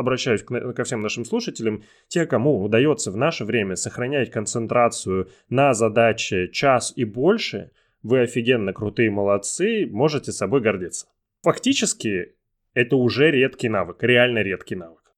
обращаюсь к, ко всем нашим слушателям, те, кому удается в наше время сохранять концентрацию на задаче час и больше, вы офигенно крутые молодцы, можете собой гордиться. Фактически, это уже редкий навык, реально редкий навык.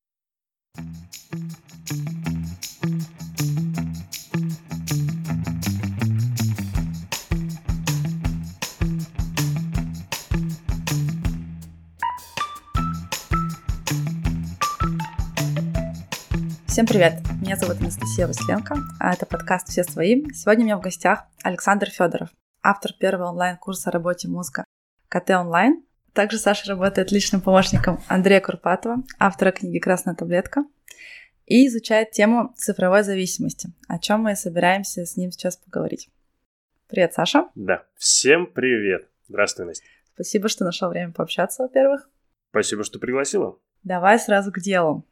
Всем привет! Меня зовут Анастасия Василенко, а это подкаст «Все свои». Сегодня у меня в гостях Александр Федоров, автор первого онлайн-курса о работе мозга КТ онлайн. Также Саша работает личным помощником Андрея Курпатова, автора книги «Красная таблетка», и изучает тему цифровой зависимости, о чем мы собираемся с ним сейчас поговорить. Привет, Саша. Да, всем привет. Здравствуй, Настя. Спасибо, что нашел время пообщаться, во-первых. Спасибо, что пригласила. Давай сразу к делу.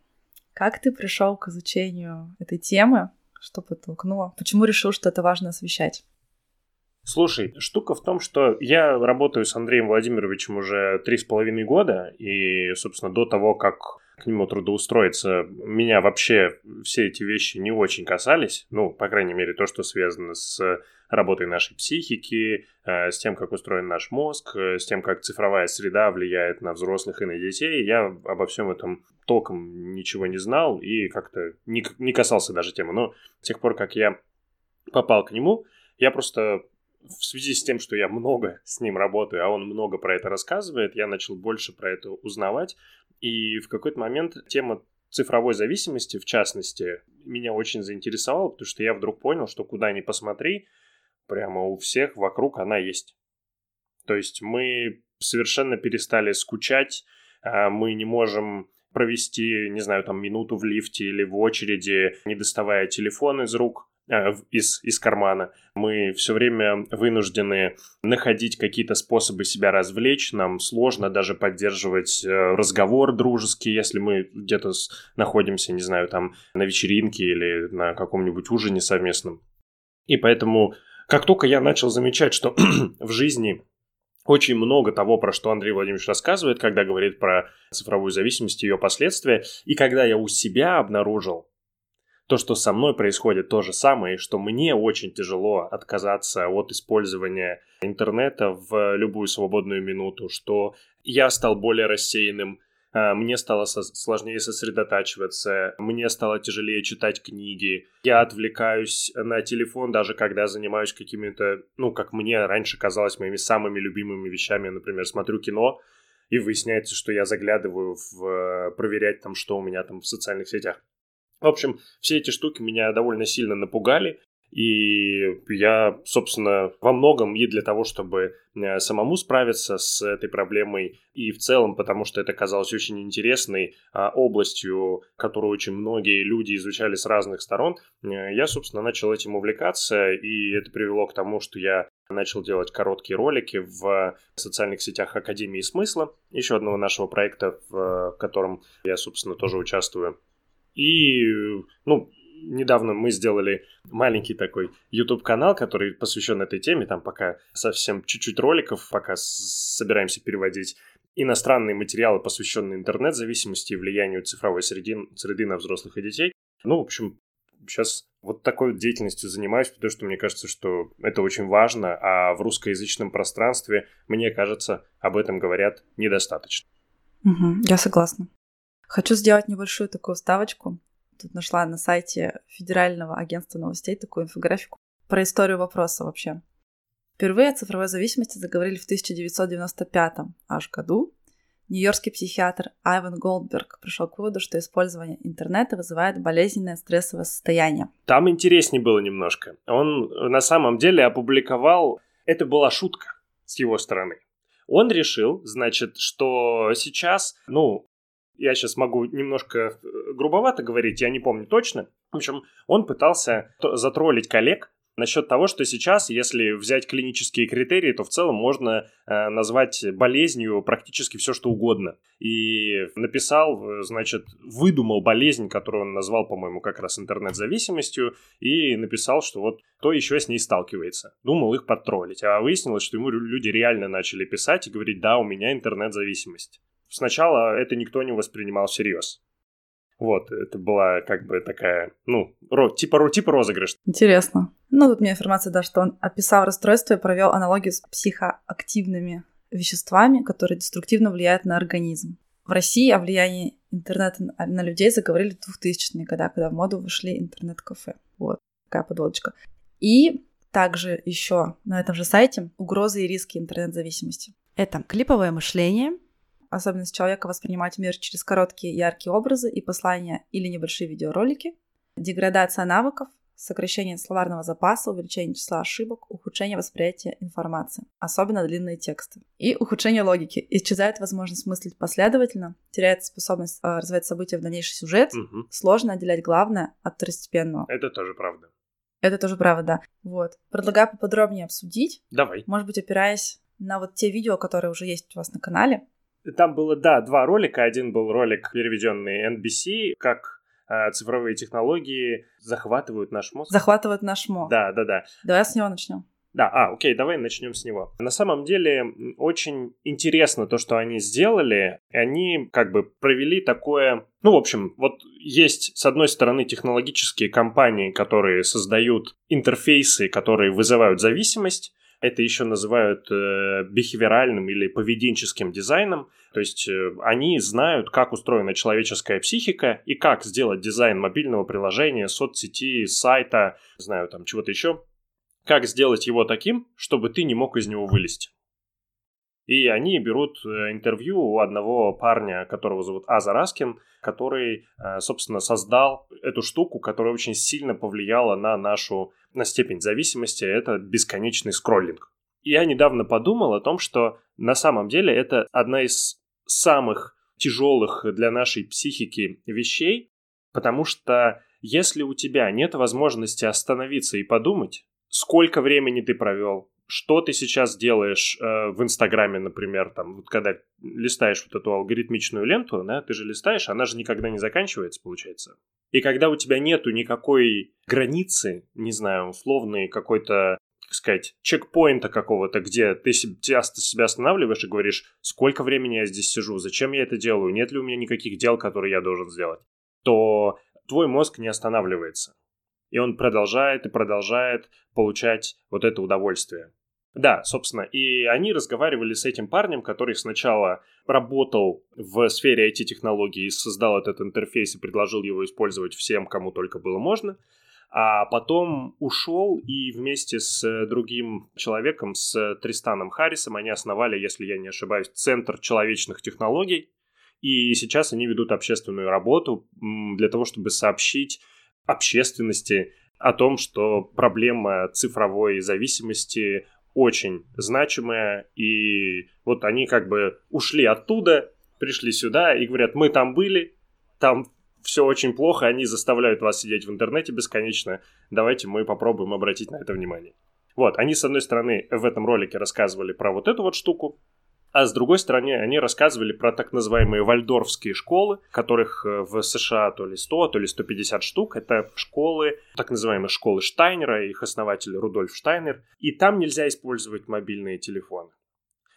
Как ты пришел к изучению этой темы? Что подтолкнуло? Почему решил, что это важно освещать? Слушай, штука в том, что я работаю с Андреем Владимировичем уже три с половиной года, и, собственно, до того, как к нему трудоустроиться, меня вообще все эти вещи не очень касались, ну, по крайней мере, то, что связано с работой нашей психики, э, с тем, как устроен наш мозг, э, с тем, как цифровая среда влияет на взрослых и на детей. Я обо всем этом толком ничего не знал и как-то не, не касался даже темы. Но с тех пор, как я попал к нему, я просто в связи с тем, что я много с ним работаю, а он много про это рассказывает, я начал больше про это узнавать. И в какой-то момент тема цифровой зависимости, в частности, меня очень заинтересовала, потому что я вдруг понял, что куда ни посмотри, прямо у всех вокруг она есть. То есть мы совершенно перестали скучать, а мы не можем провести, не знаю, там минуту в лифте или в очереди, не доставая телефон из рук, из, из кармана. Мы все время вынуждены находить какие-то способы себя развлечь. Нам сложно даже поддерживать э, разговор дружеский, если мы где-то находимся, не знаю, там на вечеринке или на каком-нибудь ужине совместном. И поэтому как только я начал замечать, что в жизни очень много того, про что Андрей Владимирович рассказывает, когда говорит про цифровую зависимость и ее последствия, и когда я у себя обнаружил то, что со мной происходит то же самое, и что мне очень тяжело отказаться от использования интернета в любую свободную минуту, что я стал более рассеянным, а, мне стало сложнее сосредотачиваться, мне стало тяжелее читать книги, я отвлекаюсь на телефон, даже когда занимаюсь какими-то, ну, как мне раньше казалось, моими самыми любимыми вещами, например, смотрю кино, и выясняется, что я заглядываю в э, проверять там, что у меня там в социальных сетях. В общем, все эти штуки меня довольно сильно напугали, и я, собственно, во многом и для того, чтобы э, самому справиться с этой проблемой, и в целом, потому что это казалось очень интересной а, областью, которую очень многие люди изучали с разных сторон, э, я, собственно, начал этим увлекаться, и это привело к тому, что я начал делать короткие ролики в социальных сетях Академии смысла, еще одного нашего проекта, в котором я, собственно, тоже участвую. И, ну, недавно мы сделали маленький такой YouTube-канал, который посвящен этой теме. Там пока совсем чуть-чуть роликов, пока собираемся переводить иностранные материалы, посвященные интернет-зависимости и влиянию цифровой среды, среды на взрослых и детей. Ну, в общем, сейчас вот такой деятельностью занимаюсь, потому что мне кажется, что это очень важно, а в русскоязычном пространстве, мне кажется, об этом говорят недостаточно. Угу, я согласна. Хочу сделать небольшую такую ставочку тут нашла на сайте Федерального агентства новостей такую инфографику про историю вопроса вообще. Впервые о цифровой зависимости заговорили в 1995 аж году. Нью-Йоркский психиатр Айван Голдберг пришел к выводу, что использование интернета вызывает болезненное стрессовое состояние. Там интереснее было немножко. Он на самом деле опубликовал... Это была шутка с его стороны. Он решил, значит, что сейчас, ну, я сейчас могу немножко э, грубовато говорить, я не помню точно. В общем, он пытался затроллить коллег насчет того, что сейчас, если взять клинические критерии, то в целом можно э, назвать болезнью практически все, что угодно. И написал, э, значит, выдумал болезнь, которую он назвал, по-моему, как раз интернет-зависимостью, и написал, что вот кто еще с ней сталкивается. Думал их подтроллить. А выяснилось, что ему люди реально начали писать и говорить, да, у меня интернет-зависимость. Сначала это никто не воспринимал всерьез. Вот, это была как бы такая, ну, ро, типа, типа розыгрыш. Интересно. Ну, тут мне информация, да, что он описал расстройство и провел аналогию с психоактивными веществами, которые деструктивно влияют на организм. В России о влиянии интернета на людей заговорили в 2000-е годы, когда в моду вышли интернет-кафе. Вот, такая подводочка. И также еще на этом же сайте угрозы и риски интернет-зависимости. Это клиповое мышление, особенность человека воспринимать мир через короткие яркие образы и послания или небольшие видеоролики, деградация навыков, сокращение словарного запаса, увеличение числа ошибок, ухудшение восприятия информации, особенно длинные тексты, и ухудшение логики. Исчезает возможность мыслить последовательно, теряется способность э, развивать события в дальнейший сюжет, угу. сложно отделять главное от второстепенного. Это тоже правда. Это тоже правда, да. Вот. Предлагаю поподробнее обсудить. Давай. Может быть, опираясь на вот те видео, которые уже есть у вас на канале. Там было, да, два ролика. Один был ролик, переведенный NBC, как э, цифровые технологии захватывают наш мозг. Захватывают наш мозг. Да, да, да. Давай с него начнем. Да, а, окей, давай начнем с него. На самом деле очень интересно то, что они сделали. Они как бы провели такое... Ну, в общем, вот есть, с одной стороны, технологические компании, которые создают интерфейсы, которые вызывают зависимость, это еще называют э, бихевиоральным или поведенческим дизайном. То есть э, они знают, как устроена человеческая психика и как сделать дизайн мобильного приложения, соцсети, сайта, знаю, там чего-то еще. Как сделать его таким, чтобы ты не мог из него вылезти. И они берут э, интервью у одного парня, которого зовут Аза Раскин, который, э, собственно, создал эту штуку, которая очень сильно повлияла на нашу на степень зависимости. Это бесконечный скроллинг. Я недавно подумал о том, что на самом деле это одна из самых тяжелых для нашей психики вещей, потому что если у тебя нет возможности остановиться и подумать, сколько времени ты провел, что ты сейчас делаешь э, в Инстаграме, например, там, вот когда листаешь вот эту алгоритмичную ленту, да, ты же листаешь, она же никогда не заканчивается, получается. И когда у тебя нету никакой границы, не знаю, условной какой-то как сказать, чекпоинта какого-то, где ты себя останавливаешь и говоришь, сколько времени я здесь сижу, зачем я это делаю, нет ли у меня никаких дел, которые я должен сделать, то твой мозг не останавливается. И он продолжает и продолжает получать вот это удовольствие. Да, собственно, и они разговаривали с этим парнем, который сначала работал в сфере IT-технологий и создал этот интерфейс и предложил его использовать всем, кому только было можно, а потом ушел и вместе с другим человеком, с Тристаном Харрисом, они основали, если я не ошибаюсь, Центр человечных технологий, и сейчас они ведут общественную работу для того, чтобы сообщить общественности о том, что проблема цифровой зависимости очень значимая, и вот они как бы ушли оттуда, пришли сюда и говорят, мы там были, там все очень плохо, они заставляют вас сидеть в интернете бесконечно, давайте мы попробуем обратить на это внимание. Вот, они, с одной стороны, в этом ролике рассказывали про вот эту вот штуку, а с другой стороны, они рассказывали про так называемые вальдорфские школы, которых э, в США то ли 100, то ли 150 штук. Это школы, так называемые школы Штайнера, их основатель Рудольф Штайнер. И там нельзя использовать мобильные телефоны.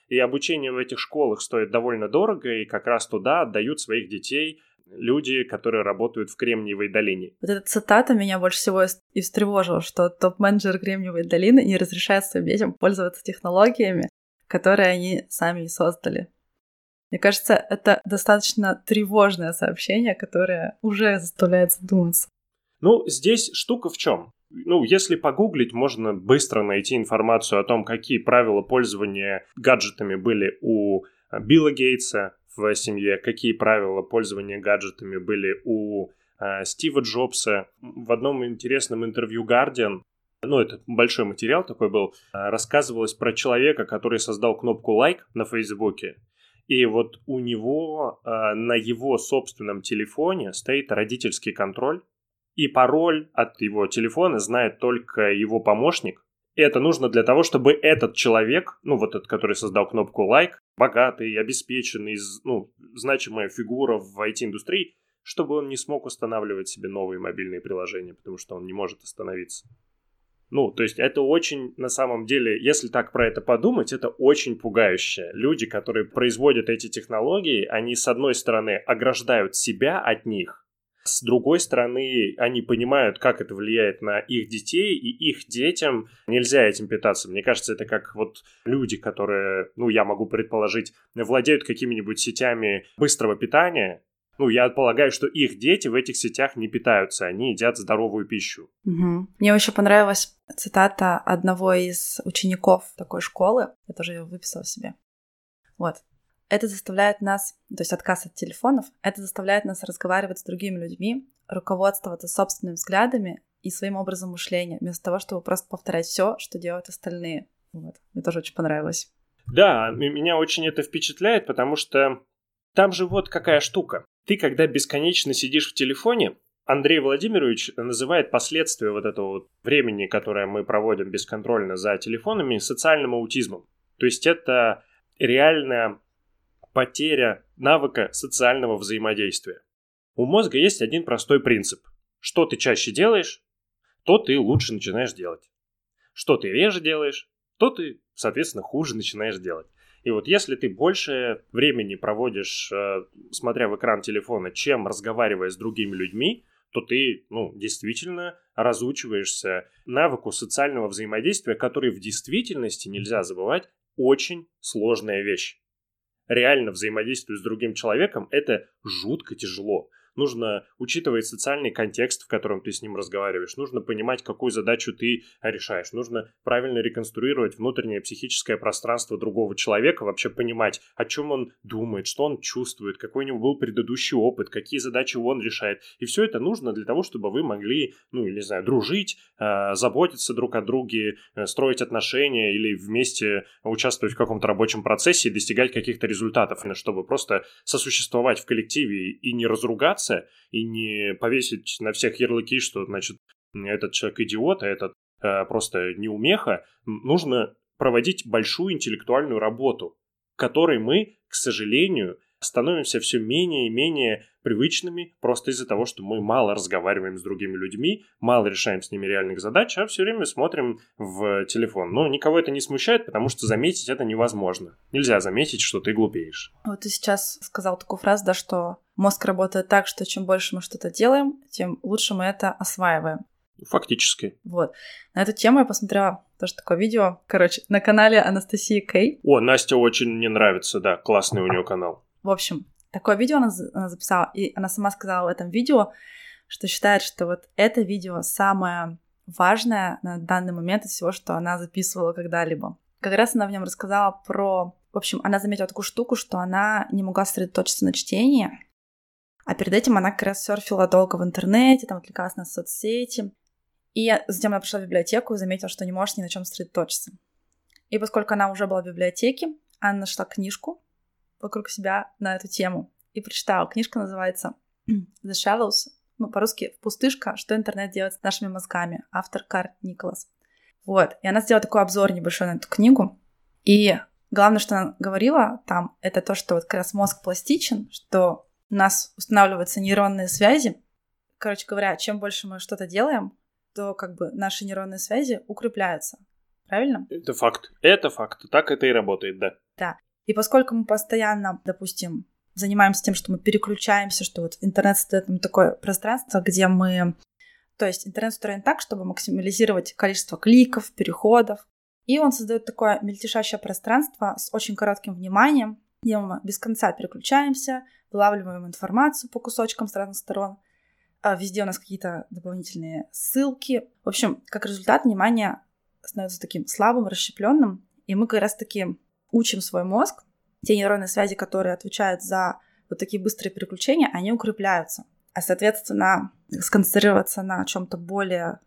И обучение в этих школах стоит довольно дорого, и как раз туда отдают своих детей люди, которые работают в Кремниевой долине. Вот эта цитата меня больше всего и встревожила, что топ-менеджер Кремниевой долины не разрешает своим детям пользоваться технологиями, которые они сами создали. Мне кажется, это достаточно тревожное сообщение, которое уже заставляет задуматься. Ну, здесь штука в чем? Ну, если погуглить, можно быстро найти информацию о том, какие правила пользования гаджетами были у Билла Гейтса в семье, какие правила пользования гаджетами были у э, Стива Джобса. В одном интересном интервью Guardian ну, это большой материал такой был, а, рассказывалось про человека, который создал кнопку лайк на Фейсбуке. И вот у него э, на его собственном телефоне стоит родительский контроль, и пароль от его телефона знает только его помощник. И это нужно для того, чтобы этот человек, ну вот этот, который создал кнопку лайк, богатый, обеспеченный, ну, значимая фигура в IT-индустрии, чтобы он не смог устанавливать себе новые мобильные приложения, потому что он не может остановиться. Ну, то есть это очень, на самом деле, если так про это подумать, это очень пугающе. Люди, которые производят эти технологии, они, с одной стороны, ограждают себя от них, С другой стороны, они понимают, как это влияет на их детей, и их детям нельзя этим питаться. Мне кажется, это как вот люди, которые, ну, я могу предположить, владеют какими-нибудь сетями быстрого питания, ну, я полагаю, что их дети в этих сетях не питаются, они едят здоровую пищу. Угу. Мне очень понравилась цитата одного из учеников такой школы. Я тоже ее выписала себе. Вот. Это заставляет нас, то есть отказ от телефонов, это заставляет нас разговаривать с другими людьми, руководствоваться собственными взглядами и своим образом мышления, вместо того, чтобы просто повторять все, что делают остальные. Вот. Мне тоже очень понравилось. Да, меня очень это впечатляет, потому что там же вот какая штука. Ты, когда бесконечно сидишь в телефоне, Андрей Владимирович называет последствия вот этого вот времени, которое мы проводим бесконтрольно за телефонами, социальным аутизмом. То есть это реальная потеря навыка социального взаимодействия. У мозга есть один простой принцип. Что ты чаще делаешь, то ты лучше начинаешь делать. Что ты реже делаешь, то ты, соответственно, хуже начинаешь делать. И вот если ты больше времени проводишь, э, смотря в экран телефона, чем разговаривая с другими людьми, то ты, ну, действительно разучиваешься навыку социального взаимодействия, который в действительности, нельзя забывать, очень сложная вещь. Реально взаимодействовать с другим человеком – это жутко тяжело нужно учитывать социальный контекст, в котором ты с ним разговариваешь, нужно понимать, какую задачу ты решаешь, нужно правильно реконструировать внутреннее психическое пространство другого человека, вообще понимать, о чем он думает, что он чувствует, какой у него был предыдущий опыт, какие задачи он решает. И все это нужно для того, чтобы вы могли, ну, не знаю, дружить, э, заботиться друг о друге, э, строить отношения или вместе участвовать в каком-то рабочем процессе и достигать каких-то результатов, чтобы просто сосуществовать в коллективе и не разругаться, ругаться и не повесить на всех ярлыки, что, значит, этот человек идиот, а этот э, просто неумеха, нужно проводить большую интеллектуальную работу, которой мы, к сожалению, становимся все менее и менее привычными просто из-за того, что мы мало разговариваем с другими людьми, мало решаем с ними реальных задач, а все время смотрим в телефон. Но никого это не смущает, потому что заметить это невозможно. Нельзя заметить, что ты глупеешь. Вот ты сейчас сказал такую фразу, да, что мозг работает так, что чем больше мы что-то делаем, тем лучше мы это осваиваем. Фактически. Вот. На эту тему я посмотрела тоже такое видео, короче, на канале Анастасии Кей. О, Настя очень мне нравится, да, классный у нее канал. В общем, такое видео она, она записала, и она сама сказала в этом видео, что считает, что вот это видео самое важное на данный момент из всего, что она записывала когда-либо. Как раз она в нем рассказала про... В общем, она заметила такую штуку, что она не могла сосредоточиться на чтении, а перед этим она как раз серфила долго в интернете, там отвлекалась на соцсети. И затем она пришла в библиотеку и заметила, что не может ни на чем сосредоточиться. И поскольку она уже была в библиотеке, она нашла книжку, вокруг себя на эту тему. И прочитала. Книжка называется The Shallows, ну, по-русски «Пустышка. Что интернет делает с нашими мозгами». Автор Карт Николас. Вот. И она сделала такой обзор небольшой на эту книгу. И главное, что она говорила там, это то, что вот как раз мозг пластичен, что у нас устанавливаются нейронные связи. Короче говоря, чем больше мы что-то делаем, то как бы наши нейронные связи укрепляются. Правильно? Это факт. Это факт. Так это и работает, да. Да. И поскольку мы постоянно, допустим, занимаемся тем, что мы переключаемся, что вот интернет — это такое пространство, где мы... То есть интернет устроен так, чтобы максимализировать количество кликов, переходов. И он создает такое мельтешащее пространство с очень коротким вниманием, где мы без конца переключаемся, вылавливаем информацию по кусочкам с разных сторон. А везде у нас какие-то дополнительные ссылки. В общем, как результат, внимание становится таким слабым, расщепленным, и мы как раз-таки учим свой мозг, те нейронные связи, которые отвечают за вот такие быстрые переключения, они укрепляются. А, соответственно, сконцентрироваться на чем-то более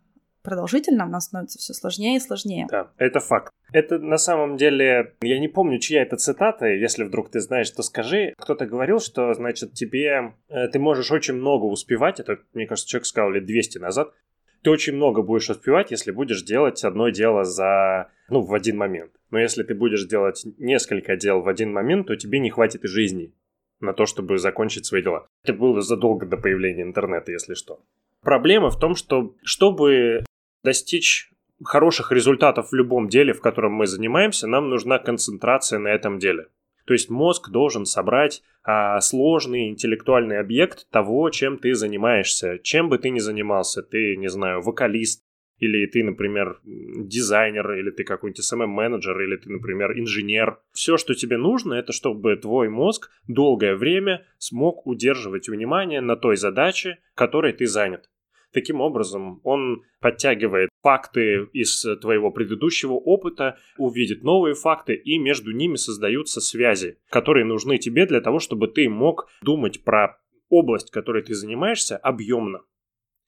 продолжительном нам становится все сложнее и сложнее. Да, это факт. Это на самом деле, я не помню, чья это цитата, если вдруг ты знаешь, то скажи. Кто-то говорил, что, значит, тебе, э, ты можешь очень много успевать, это, мне кажется, человек сказал лет 200 назад, ты очень много будешь успевать, если будешь делать одно дело за, ну, в один момент. Но если ты будешь делать несколько дел в один момент, то тебе не хватит и жизни на то, чтобы закончить свои дела. Это было задолго до появления интернета, если что. Проблема в том, что чтобы достичь хороших результатов в любом деле, в котором мы занимаемся, нам нужна концентрация на этом деле. То есть мозг должен собрать а, сложный интеллектуальный объект того, чем ты занимаешься. Чем бы ты ни занимался, ты, не знаю, вокалист, или ты, например, дизайнер, или ты какой-нибудь SMM-менеджер, или ты, например, инженер. Все, что тебе нужно, это чтобы твой мозг долгое время смог удерживать внимание на той задаче, которой ты занят. Таким образом, он подтягивает факты из твоего предыдущего опыта, увидит новые факты, и между ними создаются связи, которые нужны тебе для того, чтобы ты мог думать про область, которой ты занимаешься, объемно.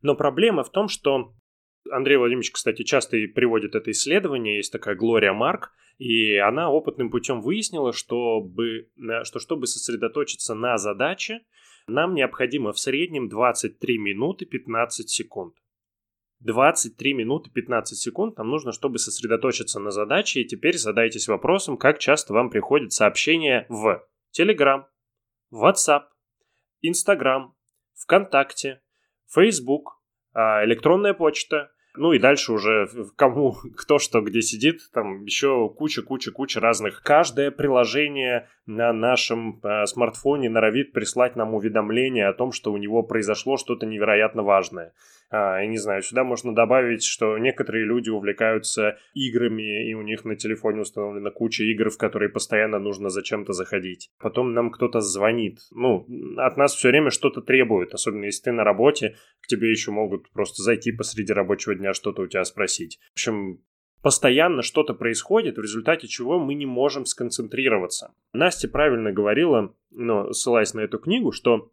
Но проблема в том, что Андрей Владимирович, кстати, часто и приводит это исследование, есть такая Глория Марк, и она опытным путем выяснила, чтобы, что чтобы сосредоточиться на задаче, нам необходимо в среднем 23 минуты 15 секунд. 23 минуты 15 секунд нам нужно, чтобы сосредоточиться на задаче. И теперь задайтесь вопросом, как часто вам приходят сообщения в Telegram, WhatsApp, Instagram, ВКонтакте, Facebook, а, электронная почта, ну и дальше уже кому кто что где сидит, там еще куча-куча-куча разных. Каждое приложение на нашем э, смартфоне норовит прислать нам уведомление о том, что у него произошло что-то невероятно важное. А, я не знаю, сюда можно добавить, что некоторые люди увлекаются играми, и у них на телефоне установлена куча игр, в которые постоянно нужно зачем-то заходить. Потом нам кто-то звонит. Ну, от нас все время что-то требует, особенно если ты на работе, к тебе еще могут просто зайти посреди рабочего дня что-то у тебя спросить. В общем, постоянно что-то происходит, в результате чего мы не можем сконцентрироваться. Настя правильно говорила, но ссылаясь на эту книгу, что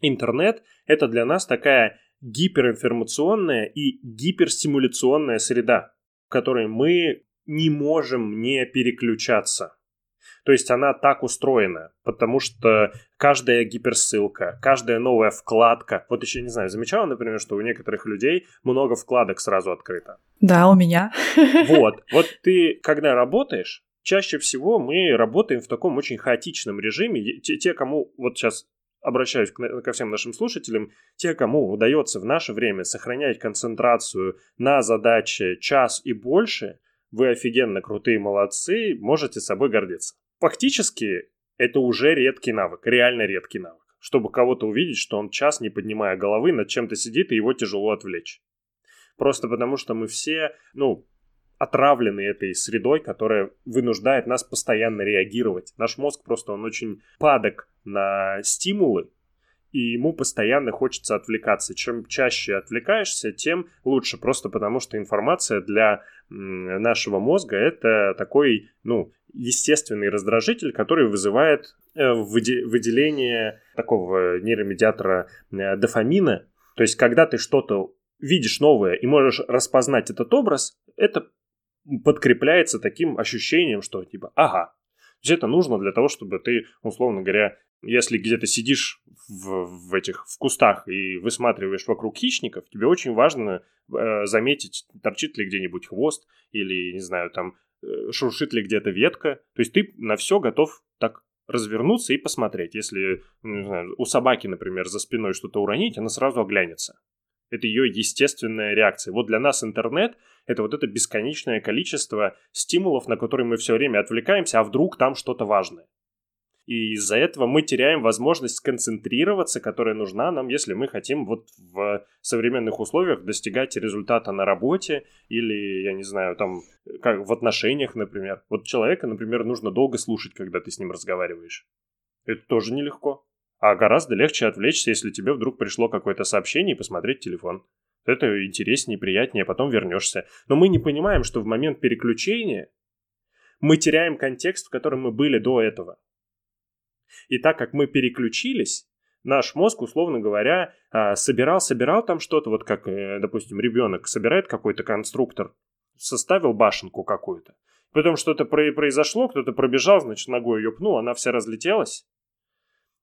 интернет — это для нас такая гиперинформационная и гиперстимуляционная среда, в которой мы не можем не переключаться. То есть она так устроена, потому что каждая гиперссылка, каждая новая вкладка. Вот еще не знаю, замечала, например, что у некоторых людей много вкладок сразу открыто. Да, у меня. Вот. Вот ты, когда работаешь, чаще всего мы работаем в таком очень хаотичном режиме. Те, те кому вот сейчас обращаюсь ко всем нашим слушателям, те, кому удается в наше время сохранять концентрацию на задаче час и больше, вы офигенно крутые молодцы, можете собой гордиться. Фактически, это уже редкий навык, реально редкий навык. Чтобы кого-то увидеть, что он час, не поднимая головы, над чем-то сидит, и его тяжело отвлечь. Просто потому, что мы все, ну, отравлены этой средой, которая вынуждает нас постоянно реагировать. Наш мозг просто, он очень падок на стимулы, и ему постоянно хочется отвлекаться. Чем чаще отвлекаешься, тем лучше, просто потому что информация для нашего мозга это такой, ну, естественный раздражитель, который вызывает э, выделение такого нейромедиатора э, дофамина. То есть, когда ты что-то видишь новое и можешь распознать этот образ, это подкрепляется таким ощущением, что типа, ага, есть это нужно для того, чтобы ты, условно говоря, если где-то сидишь в, в этих в кустах и высматриваешь вокруг хищников, тебе очень важно э, заметить, торчит ли где-нибудь хвост или, не знаю, там э, шуршит ли где-то ветка. То есть ты на все готов так развернуться и посмотреть. Если не знаю, у собаки, например, за спиной что-то уронить, она сразу оглянется. Это ее естественная реакция. Вот для нас интернет — это вот это бесконечное количество стимулов, на которые мы все время отвлекаемся, а вдруг там что-то важное. И из-за этого мы теряем возможность сконцентрироваться, которая нужна нам, если мы хотим вот в современных условиях достигать результата на работе или, я не знаю, там, как в отношениях, например. Вот человека, например, нужно долго слушать, когда ты с ним разговариваешь. Это тоже нелегко. А гораздо легче отвлечься, если тебе вдруг пришло какое-то сообщение и посмотреть телефон. Это интереснее, приятнее, а потом вернешься. Но мы не понимаем, что в момент переключения мы теряем контекст, в котором мы были до этого. И так как мы переключились, наш мозг, условно говоря, а, там что-то, вот как, э, допустим, ребенок собирает какой-то конструктор, составил башенку какую-то. Потом что-то произошло, кто-то пробежал, значит, ногой ее пнул, она вся разлетелась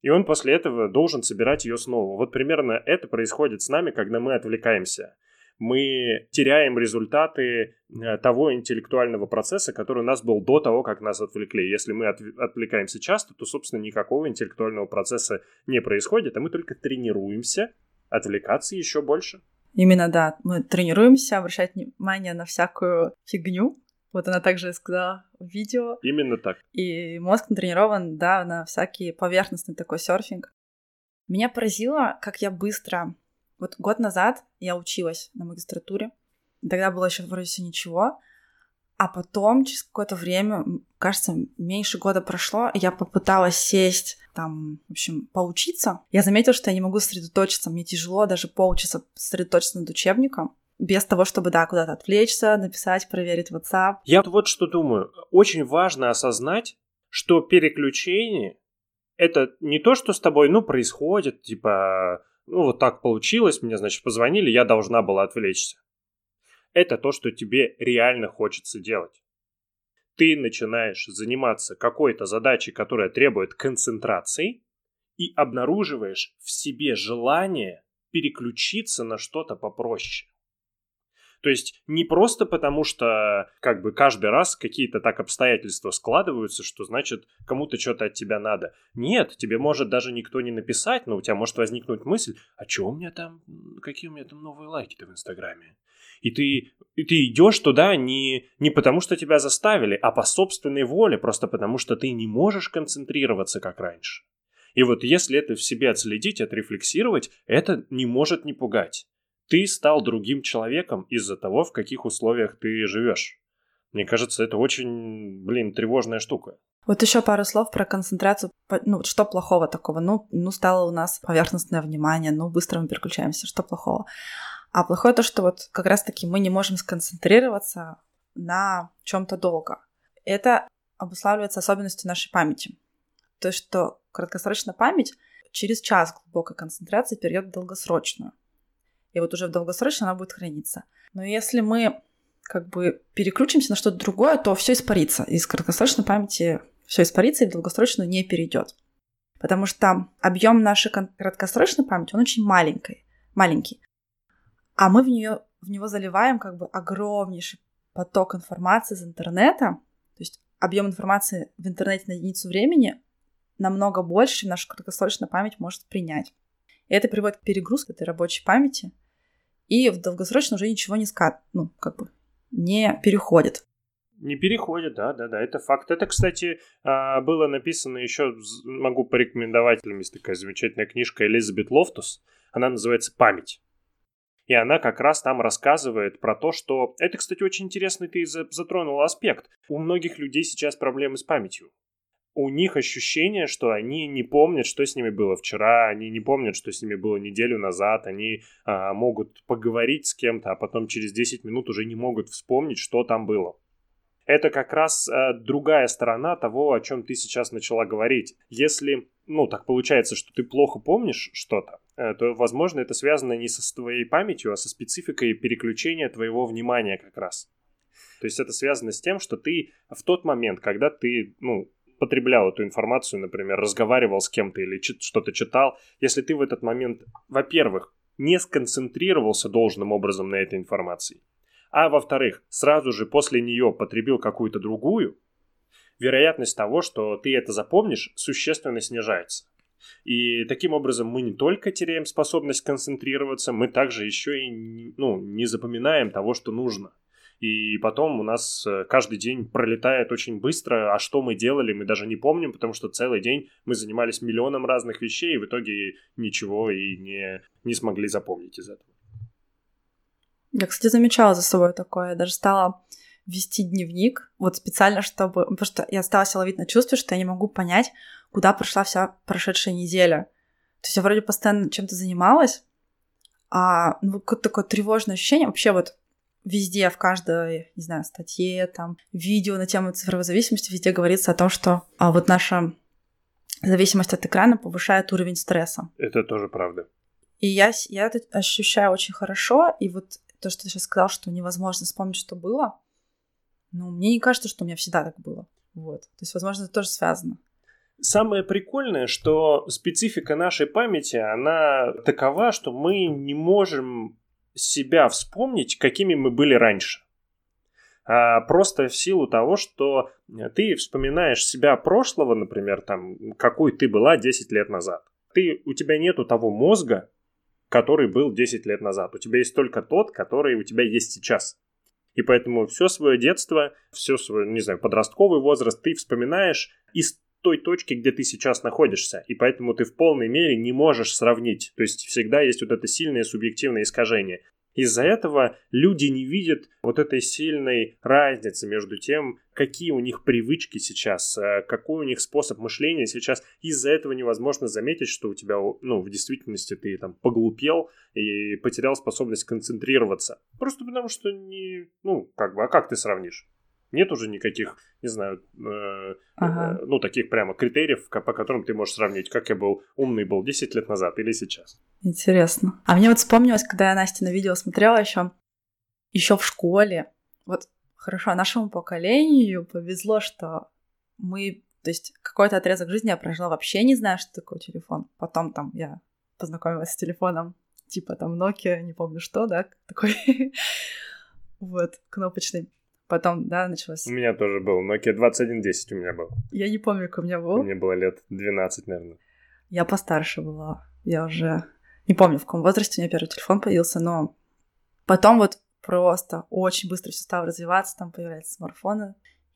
и он после этого должен собирать ее снова. Вот примерно это происходит с нами, когда мы отвлекаемся. Мы теряем результаты э, того интеллектуального процесса, который у нас был до того, как нас отвлекли. Если мы отвлекаемся часто, то, собственно, никакого интеллектуального процесса не происходит, а мы только тренируемся отвлекаться еще больше. Именно, да. Мы тренируемся обращать внимание на всякую фигню, Вот она также сказала в видео. Именно так. И мозг натренирован, да, на всякий поверхностный такой серфинг. Меня поразило, как я быстро... Вот год назад я училась на магистратуре. Тогда было еще вроде все ничего. А потом, через какое-то время, кажется, меньше года прошло, я попыталась сесть, там, в общем, поучиться. Я заметила, что я не могу сосредоточиться. Мне тяжело даже поучиться сосредоточиться над учебником без того, чтобы, да, куда-то отвлечься, написать, проверить WhatsApp. Я вот что думаю. Очень важно осознать, что переключение — это не то, что с тобой, ну, происходит, типа, ну, вот так получилось, мне, значит, позвонили, я должна была отвлечься. Это то, что тебе реально хочется делать. Ты начинаешь заниматься какой-то задачей, которая требует концентрации, и обнаруживаешь в себе желание переключиться на что-то попроще. То есть не просто потому, что как бы каждый раз какие-то так обстоятельства складываются, что значит кому-то что-то от тебя надо. Нет, тебе может даже никто не написать, но у тебя может возникнуть мысль, а что у меня там, какие у меня там новые лайки-то в Инстаграме? И ты, и ты идешь туда не, не потому, что тебя заставили, а по собственной воле, просто потому, что ты не можешь концентрироваться, как раньше. И вот если это в себе отследить, отрефлексировать, это не может не пугать ты стал другим человеком из-за того, в каких условиях ты живешь. Мне кажется, это очень, блин, тревожная штука. Вот еще пару слов про концентрацию. Ну, что плохого такого? Ну, ну, стало у нас поверхностное внимание, ну, быстро мы переключаемся. Что плохого? А плохое то, что вот как раз-таки мы не можем сконцентрироваться на чем-то долго. Это обуславливается особенностью нашей памяти. То есть, что краткосрочная память через час глубокой концентрации перейдет в долгосрочную и вот уже в долгосрочно она будет храниться. Но если мы как бы переключимся на что-то другое, то все испарится. Из краткосрочной памяти все испарится и в долгосрочную не перейдет. Потому что объем нашей краткосрочной памяти, он очень маленький, маленький. А мы в, нее, в него заливаем как бы огромнейший поток информации из интернета. То есть объем информации в интернете на единицу времени намного больше, чем наша краткосрочная память может принять. И это приводит к перегрузке этой рабочей памяти – и в долгосрочно уже ничего не скат, ну, как бы не переходит. Не переходит, да, да, да, это факт. Это, кстати, а, было написано еще, могу порекомендовать, есть такая замечательная книжка Элизабет Лофтус, она называется «Память». И она как раз там рассказывает про то, что... Это, кстати, очень интересный ты затронул аспект. У многих людей сейчас проблемы с памятью у них ощущение, что они не помнят, что с ними было вчера, они не помнят, что с ними было неделю назад, они а, могут поговорить с кем-то, а потом через 10 минут уже не могут вспомнить, что там было. Это как раз а, другая сторона того, о чем ты сейчас начала говорить. Если, ну, так получается, что ты плохо помнишь что-то, э, то, возможно, это связано не со твоей памятью, а со спецификой переключения твоего внимания как раз. То есть это связано с тем, что ты в тот момент, когда ты, ну, потреблял эту информацию, например, разговаривал с кем-то или что-то читал, если ты в этот момент, во-первых, не сконцентрировался должным образом на этой информации, а во-вторых, сразу же после нее потребил какую-то другую, вероятность того, что ты это запомнишь, существенно снижается. И таким образом мы не только теряем способность концентрироваться, мы также еще и ну, не запоминаем того, что нужно – и потом у нас э, каждый день пролетает очень быстро, а что мы делали, мы даже не помним, потому что целый день мы занимались миллионом разных вещей, и в итоге ничего и не, не смогли запомнить из этого. Я, кстати, замечала за собой такое. Я даже стала вести дневник, вот специально, чтобы... Потому что я стала себя ловить на чувстве, что я не могу понять, куда прошла вся прошедшая неделя. То есть я вроде постоянно чем-то занималась, а ну, какое-то такое тревожное ощущение. Вообще вот везде, в каждой, не знаю, статье, там, видео на тему цифровой зависимости, везде говорится о том, что а, вот наша зависимость от экрана повышает уровень стресса. Это тоже правда. И я, я это ощущаю очень хорошо, и вот то, что ты сейчас сказал, что невозможно вспомнить, что было, ну, мне не кажется, что у меня всегда так было. Вот. То есть, возможно, это тоже связано. Самое прикольное, что специфика нашей памяти, она такова, что мы не можем себя вспомнить, какими мы были раньше. А просто в силу того, что ты вспоминаешь себя прошлого, например, там, какой ты была 10 лет назад. Ты, у тебя нету того мозга, который был 10 лет назад. У тебя есть только тот, который у тебя есть сейчас. И поэтому все свое детство, все свой, не знаю, подростковый возраст ты вспоминаешь из той точки, где ты сейчас находишься, и поэтому ты в полной мере не можешь сравнить. То есть всегда есть вот это сильное субъективное искажение. Из-за этого люди не видят вот этой сильной разницы между тем, какие у них привычки сейчас, э, какой у них способ мышления сейчас. Из-за этого невозможно заметить, что у тебя, ну, в действительности ты там поглупел и потерял способность концентрироваться. Просто потому что не, ну, как бы, а как ты сравнишь? Нет уже никаких, не знаю, э, ага. э, ну, таких прямо критериев, по которым ты можешь сравнить, как я был умный был 10 лет назад или сейчас. Интересно. А мне вот вспомнилось, когда я Настя на видео смотрела еще, еще в школе. Вот хорошо, нашему поколению повезло, что мы, то есть какой-то отрезок жизни я прожила вообще не знаю, что такое телефон. Потом там я познакомилась с телефоном, типа там Nokia, не помню что, да, такой вот, кнопочный. Потом, да, началось... У меня тоже был. Nokia 2110 у меня был. Я не помню, какой у меня был. Мне было лет 12, наверное. Я постарше была. Я уже... Не помню, в каком возрасте у меня первый телефон появился, но потом вот просто очень быстро все стало развиваться, там появляются смартфоны.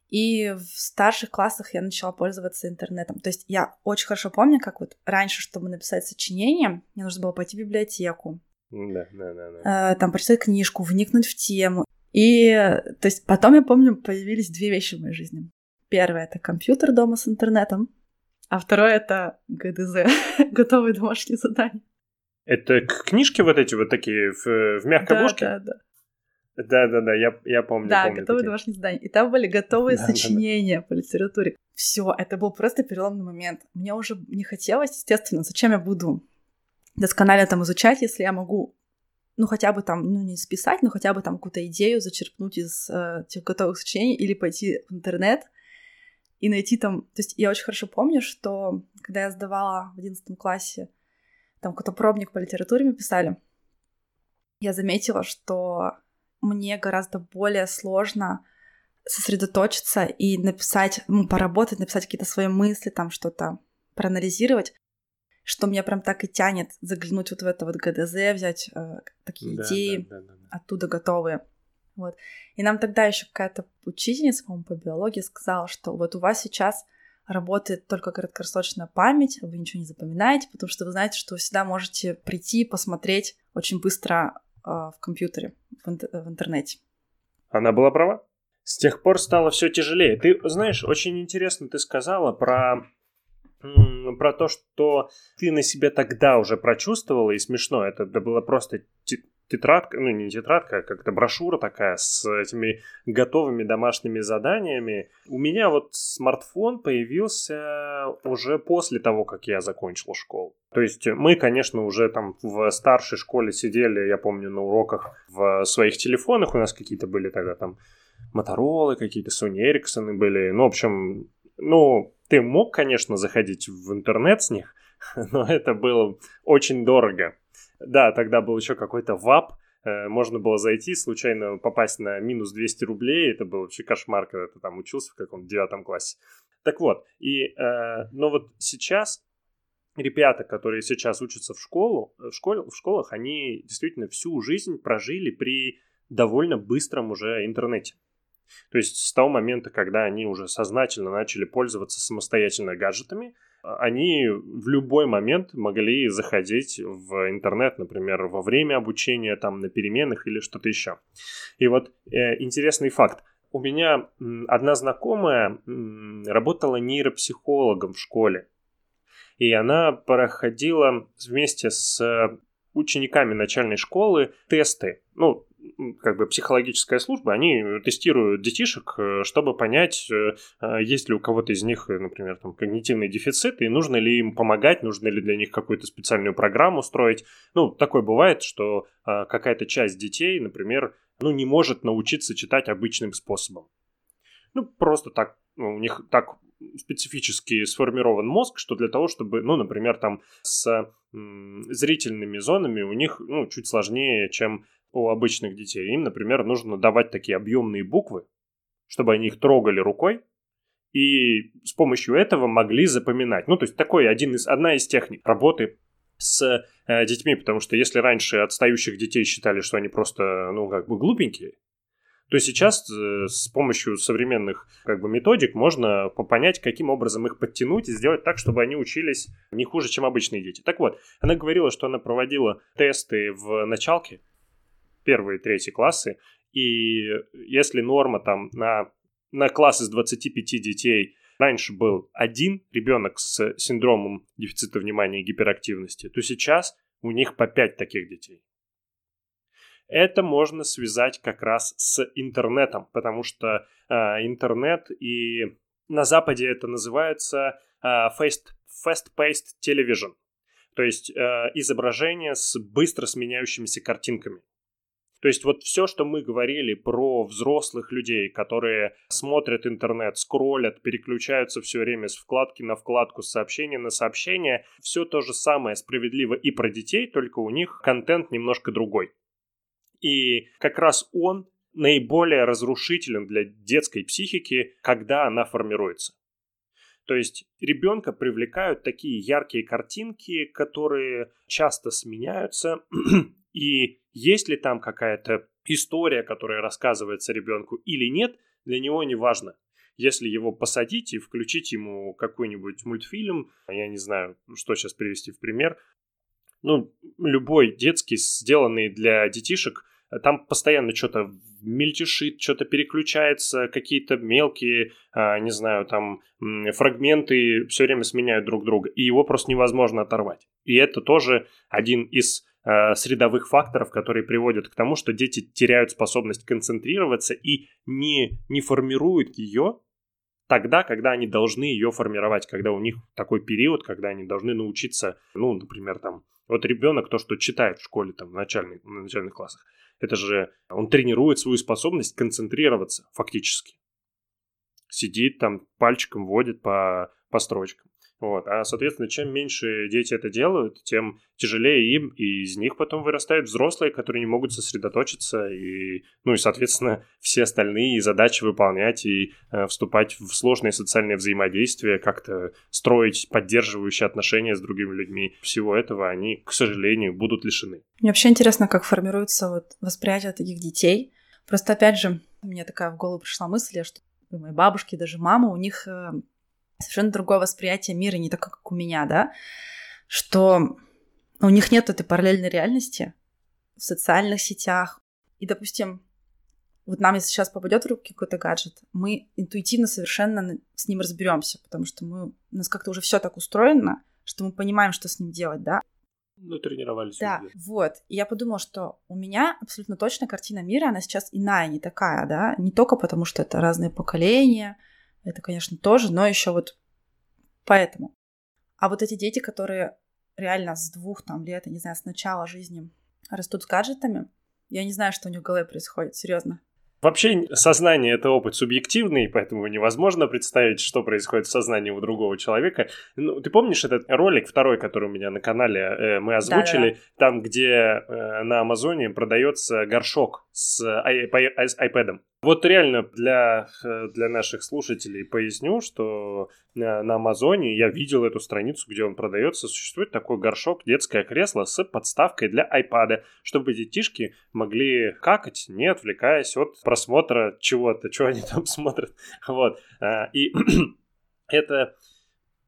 И в старших классах я начала пользоваться интернетом. То есть я очень хорошо помню, как вот раньше, чтобы написать сочинение, мне нужно было пойти в библиотеку. Да, да, да. да. Э, там прочитать книжку, вникнуть в тему. И, то есть, потом, я помню, появились две вещи в моей жизни. Первое — это компьютер дома с интернетом, а второе — это ГДЗ, готовые домашние задания. Это книжки вот эти вот такие в, в мягкой да, обложке? Да, да. Да-да-да, я, я помню. Да, помню готовые такие. домашние задания. И там были готовые да, сочинения да, да. по литературе. Все, это был просто переломный момент. Мне уже не хотелось, естественно, зачем я буду досконально там изучать, если я могу ну, хотя бы там, ну, не списать, но хотя бы там какую-то идею зачерпнуть из э, тех готовых сочинений или пойти в интернет и найти там... То есть я очень хорошо помню, что когда я сдавала в одиннадцатом классе, там какой-то пробник по литературе мы писали, я заметила, что мне гораздо более сложно сосредоточиться и написать, ну, поработать, написать какие-то свои мысли, там что-то проанализировать, что меня прям так и тянет заглянуть вот в это вот ГДЗ, взять э, такие да, идеи да, да, да, да. оттуда готовые. Вот. И нам тогда еще какая-то учительница, по-моему, по биологии сказала, что вот у вас сейчас работает только краткосрочная память, вы ничего не запоминаете, потому что вы знаете, что вы всегда можете прийти, посмотреть очень быстро э, в компьютере, в, ин- в интернете. Она была права? С тех пор стало все тяжелее. Ты знаешь, очень интересно ты сказала про про то, что ты на себе тогда уже прочувствовала, и смешно, это, это было просто тетрадка, ну не тетрадка, а как-то брошюра такая с этими готовыми домашними заданиями. У меня вот смартфон появился уже после того, как я закончил школу. То есть мы, конечно, уже там в старшей школе сидели, я помню, на уроках в своих телефонах, у нас какие-то были тогда там Моторолы какие-то, Sony Ericsson были, ну, в общем, ну, ты мог, конечно, заходить в интернет с них, но это было очень дорого. Да, тогда был еще какой-то ВАП, э, можно было зайти, случайно попасть на минус 200 рублей, это был вообще кошмар, когда ты там учился в каком-то девятом классе. Так вот, и, э, но вот сейчас ребята, которые сейчас учатся в школу, в, школе, в школах, они действительно всю жизнь прожили при довольно быстром уже интернете. То есть с того момента, когда они уже сознательно начали пользоваться самостоятельно гаджетами, они в любой момент могли заходить в интернет, например, во время обучения, там, на переменах или что-то еще. И вот э, интересный факт. У меня одна знакомая работала нейропсихологом в школе. И она проходила вместе с учениками начальной школы тесты. Ну, как бы психологическая служба, они тестируют детишек, э, чтобы понять, э, а есть ли у кого-то из них, э, например, там, когнитивный дефицит, и нужно ли им помогать, нужно ли для них какую-то специальную программу строить. Ну, такое бывает, что какая-то часть детей, например, ну, не может научиться читать обычным способом. Ну, просто так, ну, у них так специфически сформирован мозг, что для того, чтобы, ну, например, там с зрительными зонами у них, ну, чуть сложнее, чем у обычных детей. Им, например, нужно давать такие объемные буквы, чтобы они их трогали рукой, и с помощью этого могли запоминать. Ну, то есть такой один из, одна из техник работы с э, детьми, потому что если раньше отстающих детей считали, что они просто, ну, как бы глупенькие, То сейчас э, с помощью современных как бы, методик можно понять, каким образом их подтянуть и сделать так, чтобы они учились не хуже, чем обычные дети. Так вот, она говорила, что она проводила тесты в началке, первые третьи классы, и если норма там на, на класс из 25 детей раньше был один ребенок с синдромом дефицита внимания и гиперактивности, то сейчас у них по 5 таких детей. Это можно связать как раз с интернетом, потому что э, интернет и на Западе это называется э, fast, fast-paced television, то есть э, изображение с быстро сменяющимися картинками. То есть вот все, что мы говорили про взрослых людей, которые смотрят интернет, скроллят, переключаются все время с вкладки на вкладку, с сообщения на сообщение, все то же самое справедливо и про детей, только у них контент немножко другой. И как раз он наиболее разрушителен для детской психики, когда она формируется. То есть ребенка привлекают такие яркие картинки, которые часто сменяются, и есть ли там какая-то история, которая рассказывается ребенку или нет, для него не важно. Если его посадить и включить ему какой-нибудь мультфильм, я не знаю, что сейчас привести в пример, ну, любой детский, сделанный для детишек, там постоянно что-то мельтешит, что-то переключается, какие-то мелкие, а, не знаю, там фрагменты все время сменяют друг друга, и его просто невозможно оторвать. И это тоже один из средовых факторов, которые приводят к тому, что дети теряют способность концентрироваться и не, не формируют ее тогда, когда они должны ее формировать, когда у них такой период, когда они должны научиться, ну, например, там, вот ребенок то, что читает в школе, там, в начальных, в начальных классах, это же он тренирует свою способность концентрироваться фактически. Сидит там, пальчиком водит по, по строчкам. Вот. А, соответственно, чем меньше дети это делают, тем тяжелее им, и из них потом вырастают взрослые, которые не могут сосредоточиться, и, ну и, соответственно, все остальные задачи выполнять и э, вступать в сложные социальные взаимодействия, как-то строить поддерживающие отношения с другими людьми. Всего этого они, к сожалению, будут лишены. Мне вообще интересно, как формируется вот восприятие таких детей. Просто, опять же, мне такая в голову пришла мысль, что у моей бабушки, даже мама, у них э, совершенно другое восприятие мира, не такое, как у меня, да, что у них нет этой параллельной реальности в социальных сетях. И, допустим, вот нам, если сейчас попадет в руки какой-то гаджет, мы интуитивно совершенно с ним разберемся, потому что мы, у нас как-то уже все так устроено, что мы понимаем, что с ним делать, да. Ну, тренировались. Да, везде. вот. И я подумала, что у меня абсолютно точно картина мира, она сейчас иная, не такая, да, не только потому, что это разные поколения, это, конечно, тоже, но еще вот поэтому. А вот эти дети, которые реально с двух там лет, я не знаю, с начала жизни растут с гаджетами, я не знаю, что у них в голове происходит, серьезно. Вообще сознание — это опыт субъективный, поэтому невозможно представить, что происходит в сознании у другого человека. Ну, ты помнишь этот ролик, второй, который у меня на канале э, мы озвучили, Да-да. там, где э, на Амазоне продается горшок с, ай- с iPad? Вот реально для, э, для наших слушателей поясню, что э, на Амазоне я видел эту страницу, где он продается. Существует такой горшок, детское кресло с подставкой для iPad, чтобы детишки могли какать, не отвлекаясь от просмотра чего-то, что они там смотрят. Вот. А, и это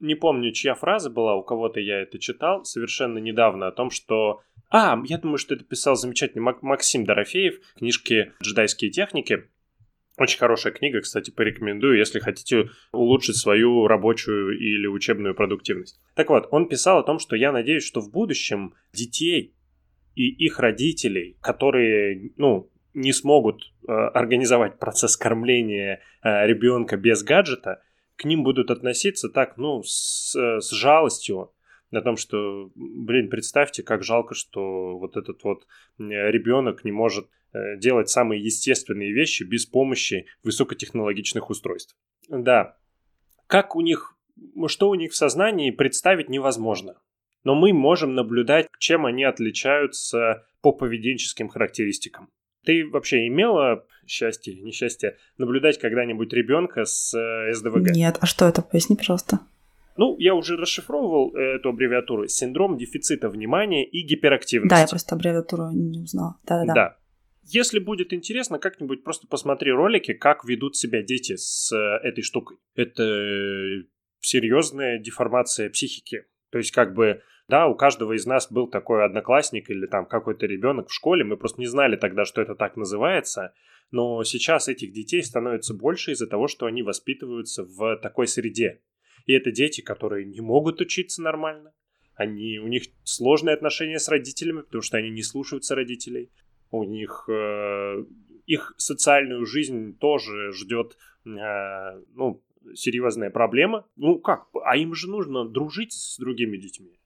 не помню, чья фраза была, у кого-то я это читал совершенно недавно, о том, что... А, я думаю, что это писал замечательный Максим Дорофеев, книжки «Джедайские техники». Очень хорошая книга, кстати, порекомендую, если хотите улучшить свою рабочую или учебную продуктивность. Так вот, он писал о том, что я надеюсь, что в будущем детей и их родителей, которые, ну, не смогут э, организовать процесс кормления э, ребенка без гаджета, к ним будут относиться так, ну, с, с жалостью, на том, что, блин, представьте, как жалко, что вот этот вот ребенок не может Э, делать самые естественные вещи без помощи высокотехнологичных устройств. Да, как у них, что у них в сознании представить невозможно. Но мы можем наблюдать, чем они отличаются по поведенческим характеристикам. Ты вообще имела счастье, несчастье наблюдать когда-нибудь ребенка с э, СДВГ? Нет, а что это? Поясни, пожалуйста. Ну, я уже расшифровывал э, эту аббревиатуру. Синдром дефицита внимания и гиперактивности. Да, я просто аббревиатуру не узнала. Да-да-да. Да. Если будет интересно, как-нибудь просто посмотри ролики, как ведут себя дети с э, этой штукой. Это серьезная деформация психики. То есть, как бы, да, у каждого из нас был такой одноклассник или там какой-то ребенок в школе, мы просто не знали тогда, что это так называется, но сейчас этих детей становится больше из-за того, что они воспитываются в такой среде. И это дети, которые не могут учиться нормально, они, у них сложные отношения с родителями, потому что они не слушаются родителей. У них э, их социальную жизнь тоже ждет э, ну, серьезная проблема. Ну как? А им же нужно дружить с другими детьми.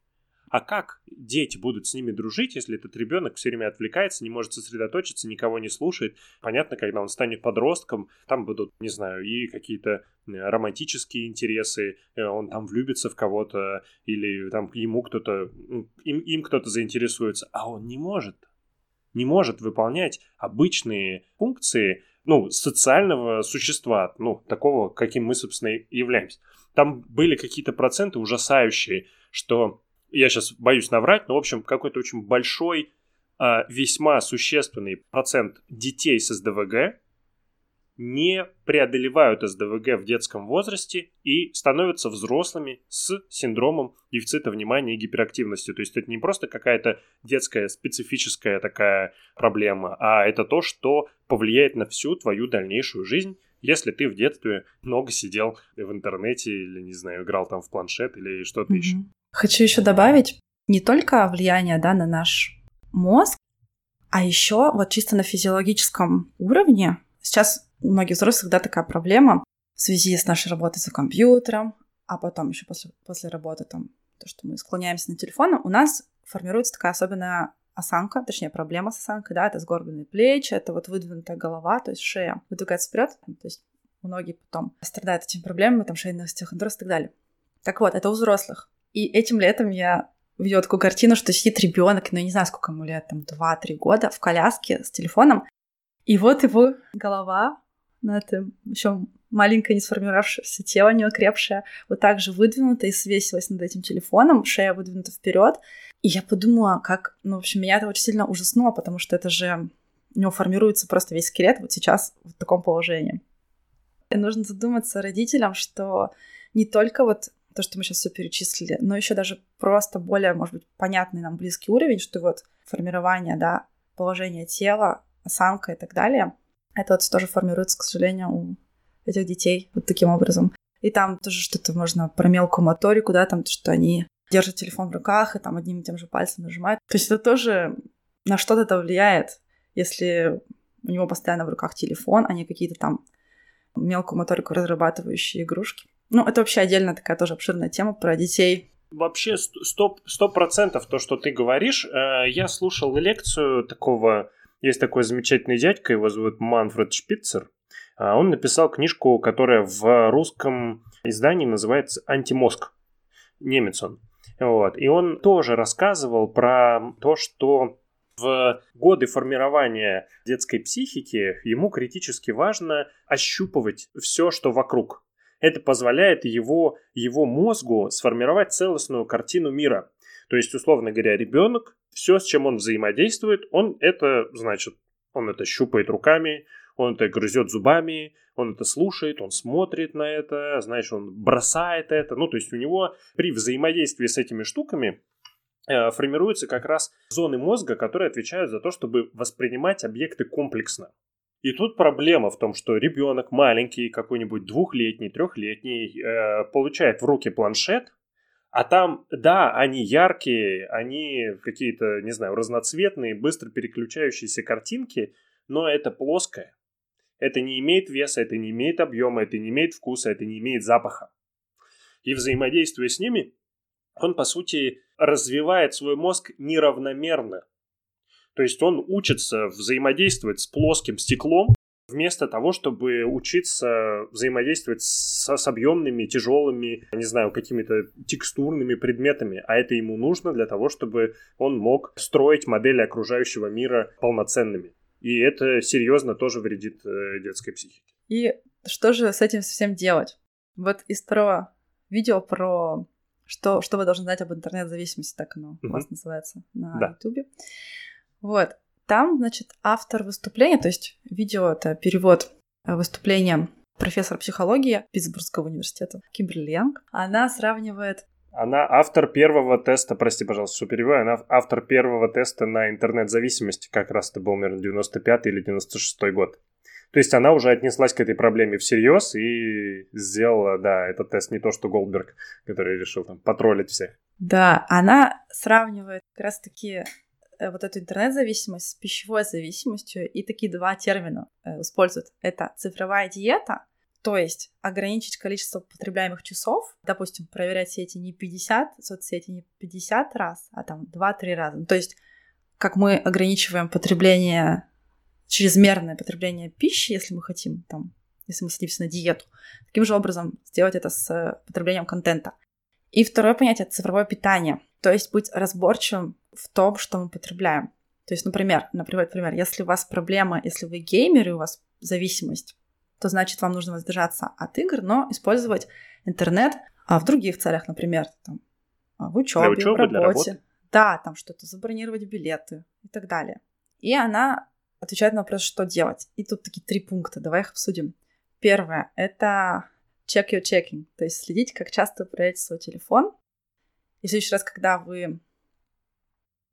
А как дети будут с ними дружить, если этот ребенок все время отвлекается, не может сосредоточиться, никого не слушает? Понятно, когда он станет подростком, там будут, не знаю, и какие-то э, романтические интересы, он там влюбится в кого-то, или там ему кто-то, им, им кто-то заинтересуется, а он не может, не может выполнять обычные функции, ну, социального существа, ну, такого, каким мы, собственно, и являемся. Там были какие-то проценты ужасающие, что я сейчас боюсь наврать, но, в общем, какой-то очень большой, а, весьма существенный процент детей с СДВГ не преодолевают СДВГ в детском возрасте и становятся взрослыми с синдромом дефицита внимания и гиперактивности. То есть это не просто какая-то детская специфическая такая проблема, а это то, что повлияет на всю твою дальнейшую жизнь, если ты в детстве много сидел в интернете или, не знаю, играл там в планшет или что-то mm-hmm. еще. Хочу еще добавить не только влияние да, на наш мозг, а еще вот чисто на физиологическом уровне. Сейчас у многих взрослых да, такая проблема в связи с нашей работой за компьютером, а потом еще после, после работы там то, что мы склоняемся на телефон, у нас формируется такая особенная осанка, точнее, проблема с осанкой, да, это сгорбленные плечи, это вот выдвинутая голова, то есть шея выдвигается вперед, то есть многие потом страдают этими проблемами, там шейный остеохондроз и так далее. Так вот, это у взрослых. И этим летом я видела такую картину, что сидит ребенок, ну, я не знаю, сколько ему лет, там, 2-3 года, в коляске с телефоном, и вот его голова, ну, это еще маленькое не сформировавшееся тело, не окрепшее, вот так же выдвинуто и свесилось над этим телефоном, шея выдвинута вперед. И я подумала, как, ну, в общем, меня это очень сильно ужаснуло, потому что это же у него формируется просто весь скелет вот сейчас в таком положении. И нужно задуматься родителям, что не только вот то, что мы сейчас все перечислили, но еще даже просто более, может быть, понятный нам близкий уровень, что вот формирование, да, положение тела, осанка и так далее, это вот тоже формируется, к сожалению, у этих детей вот таким образом. И там тоже что-то можно про мелкую моторику, да, там, что они держат телефон в руках и там одним и тем же пальцем нажимают. То есть это тоже на что-то это влияет, если у него постоянно в руках телефон, а не какие-то там мелкую моторику разрабатывающие игрушки. Ну, это вообще отдельно такая тоже обширная тема про детей. Вообще, сто процентов то, что ты говоришь. Э, я слушал лекцию такого... Есть такой замечательный дядька, его зовут Манфред Шпицер. А он написал книжку, которая в русском издании называется «Антимозг». Немец он. Вот. И он тоже рассказывал про то, что в годы формирования детской психики ему критически важно ощупывать все, что вокруг. Это позволяет его, его мозгу сформировать целостную картину мира. То есть, условно говоря, ребенок, все, с чем он взаимодействует, он это, значит, он это щупает руками, он это грызет зубами, он это слушает, он смотрит на это, знаешь, он бросает это. Ну, то есть у него при взаимодействии с этими штуками э, формируются как раз зоны мозга, которые отвечают за то, чтобы воспринимать объекты комплексно. И тут проблема в том, что ребенок маленький, какой-нибудь двухлетний, трехлетний, э, получает в руки планшет, а там, да, они яркие, они какие-то, не знаю, разноцветные, быстро переключающиеся картинки, но это плоское. Это не имеет веса, это не имеет объема, это не имеет вкуса, это не имеет запаха. И взаимодействуя с ними, он, по сути, развивает свой мозг неравномерно. То есть он учится взаимодействовать с плоским стеклом, вместо того, чтобы учиться взаимодействовать с, с объемными, тяжелыми, не знаю, какими-то текстурными предметами. А это ему нужно для того, чтобы он мог строить модели окружающего мира полноценными. И это серьезно тоже вредит э, детской психике. И что же с этим совсем делать? Вот из второго видео про что, что вы должны знать об интернет-зависимости, так оно у вас называется на да. YouTube. Вот. Там, значит, автор выступления, то есть видео — это перевод выступления профессора психологии Питтсбургского университета Кимберли Янг. Она сравнивает она автор первого теста, прости, пожалуйста, что перебиваю, она автор первого теста на интернет-зависимости, как раз это был, наверное, 95 или 96 год. То есть она уже отнеслась к этой проблеме всерьез и сделала, да, этот тест не то, что Голдберг, который решил там потроллить всех. Да, она сравнивает как раз-таки э, вот эту интернет-зависимость с пищевой зависимостью и такие два термина э, используют. Это цифровая диета то есть ограничить количество потребляемых часов, допустим, проверять сети не 50, соцсети не 50 раз, а там 2-3 раза. То есть как мы ограничиваем потребление, чрезмерное потребление пищи, если мы хотим, там, если мы садимся на диету, таким же образом сделать это с потреблением контента. И второе понятие — цифровое питание. То есть быть разборчивым в том, что мы потребляем. То есть, например, например, например, если у вас проблема, если вы геймер и у вас зависимость, то значит вам нужно воздержаться от игр, но использовать интернет а в других целях, например, там, а, в учебе, учебы, в работе. Для. Да, там что-то, забронировать билеты и так далее. И она отвечает на вопрос, что делать. И тут такие три пункта, давай их обсудим. Первое — это check your checking, то есть следить, как часто вы проверяете свой телефон. И в следующий раз, когда вы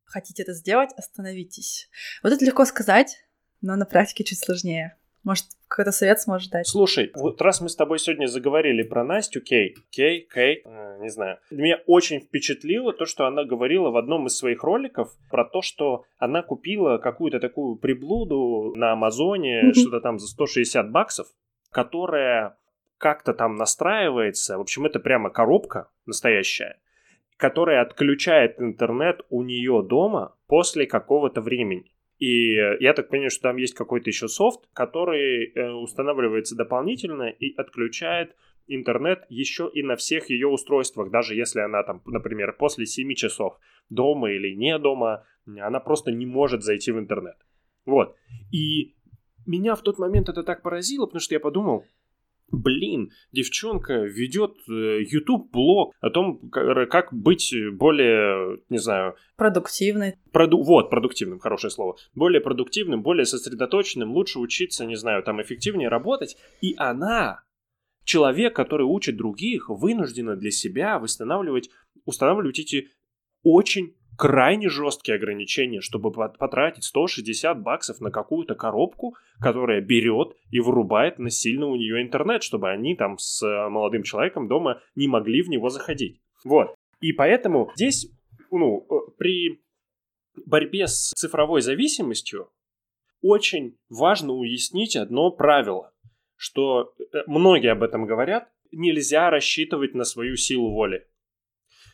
хотите это сделать, остановитесь. Вот это легко сказать, но на практике чуть сложнее. Может, какой-то совет сможешь дать? Слушай, вот раз мы с тобой сегодня заговорили про Настю Кей, Кей, Кей, э, не знаю, меня очень впечатлило то, что она говорила в одном из своих роликов про то, что она купила какую-то такую приблуду на Амазоне, mm-hmm. что-то там за 160 баксов, которая как-то там настраивается. В общем, это прямо коробка настоящая, которая отключает интернет у нее дома после какого-то времени. И я так понимаю, что там есть какой-то еще софт, который э, устанавливается дополнительно и отключает интернет еще и на всех ее устройствах, даже если она там, например, после 7 часов дома или не дома, она просто не может зайти в интернет. Вот. И меня в тот момент это так поразило, потому что я подумал, блин, девчонка ведет э, YouTube-блог о том, как быть более, не знаю... Продуктивной. Проду... Вот, продуктивным, хорошее слово. Более продуктивным, более сосредоточенным, лучше учиться, не знаю, там эффективнее работать. И она, человек, который учит других, вынуждена для себя восстанавливать, устанавливать эти очень крайне жесткие ограничения, чтобы потратить 160 баксов на какую-то коробку, которая берет и вырубает насильно у нее интернет, чтобы они там с э, молодым человеком дома не могли в него заходить. Вот. И поэтому здесь, ну, э, при борьбе с цифровой зависимостью очень важно уяснить одно правило, что э, многие об этом говорят, нельзя рассчитывать на свою силу воли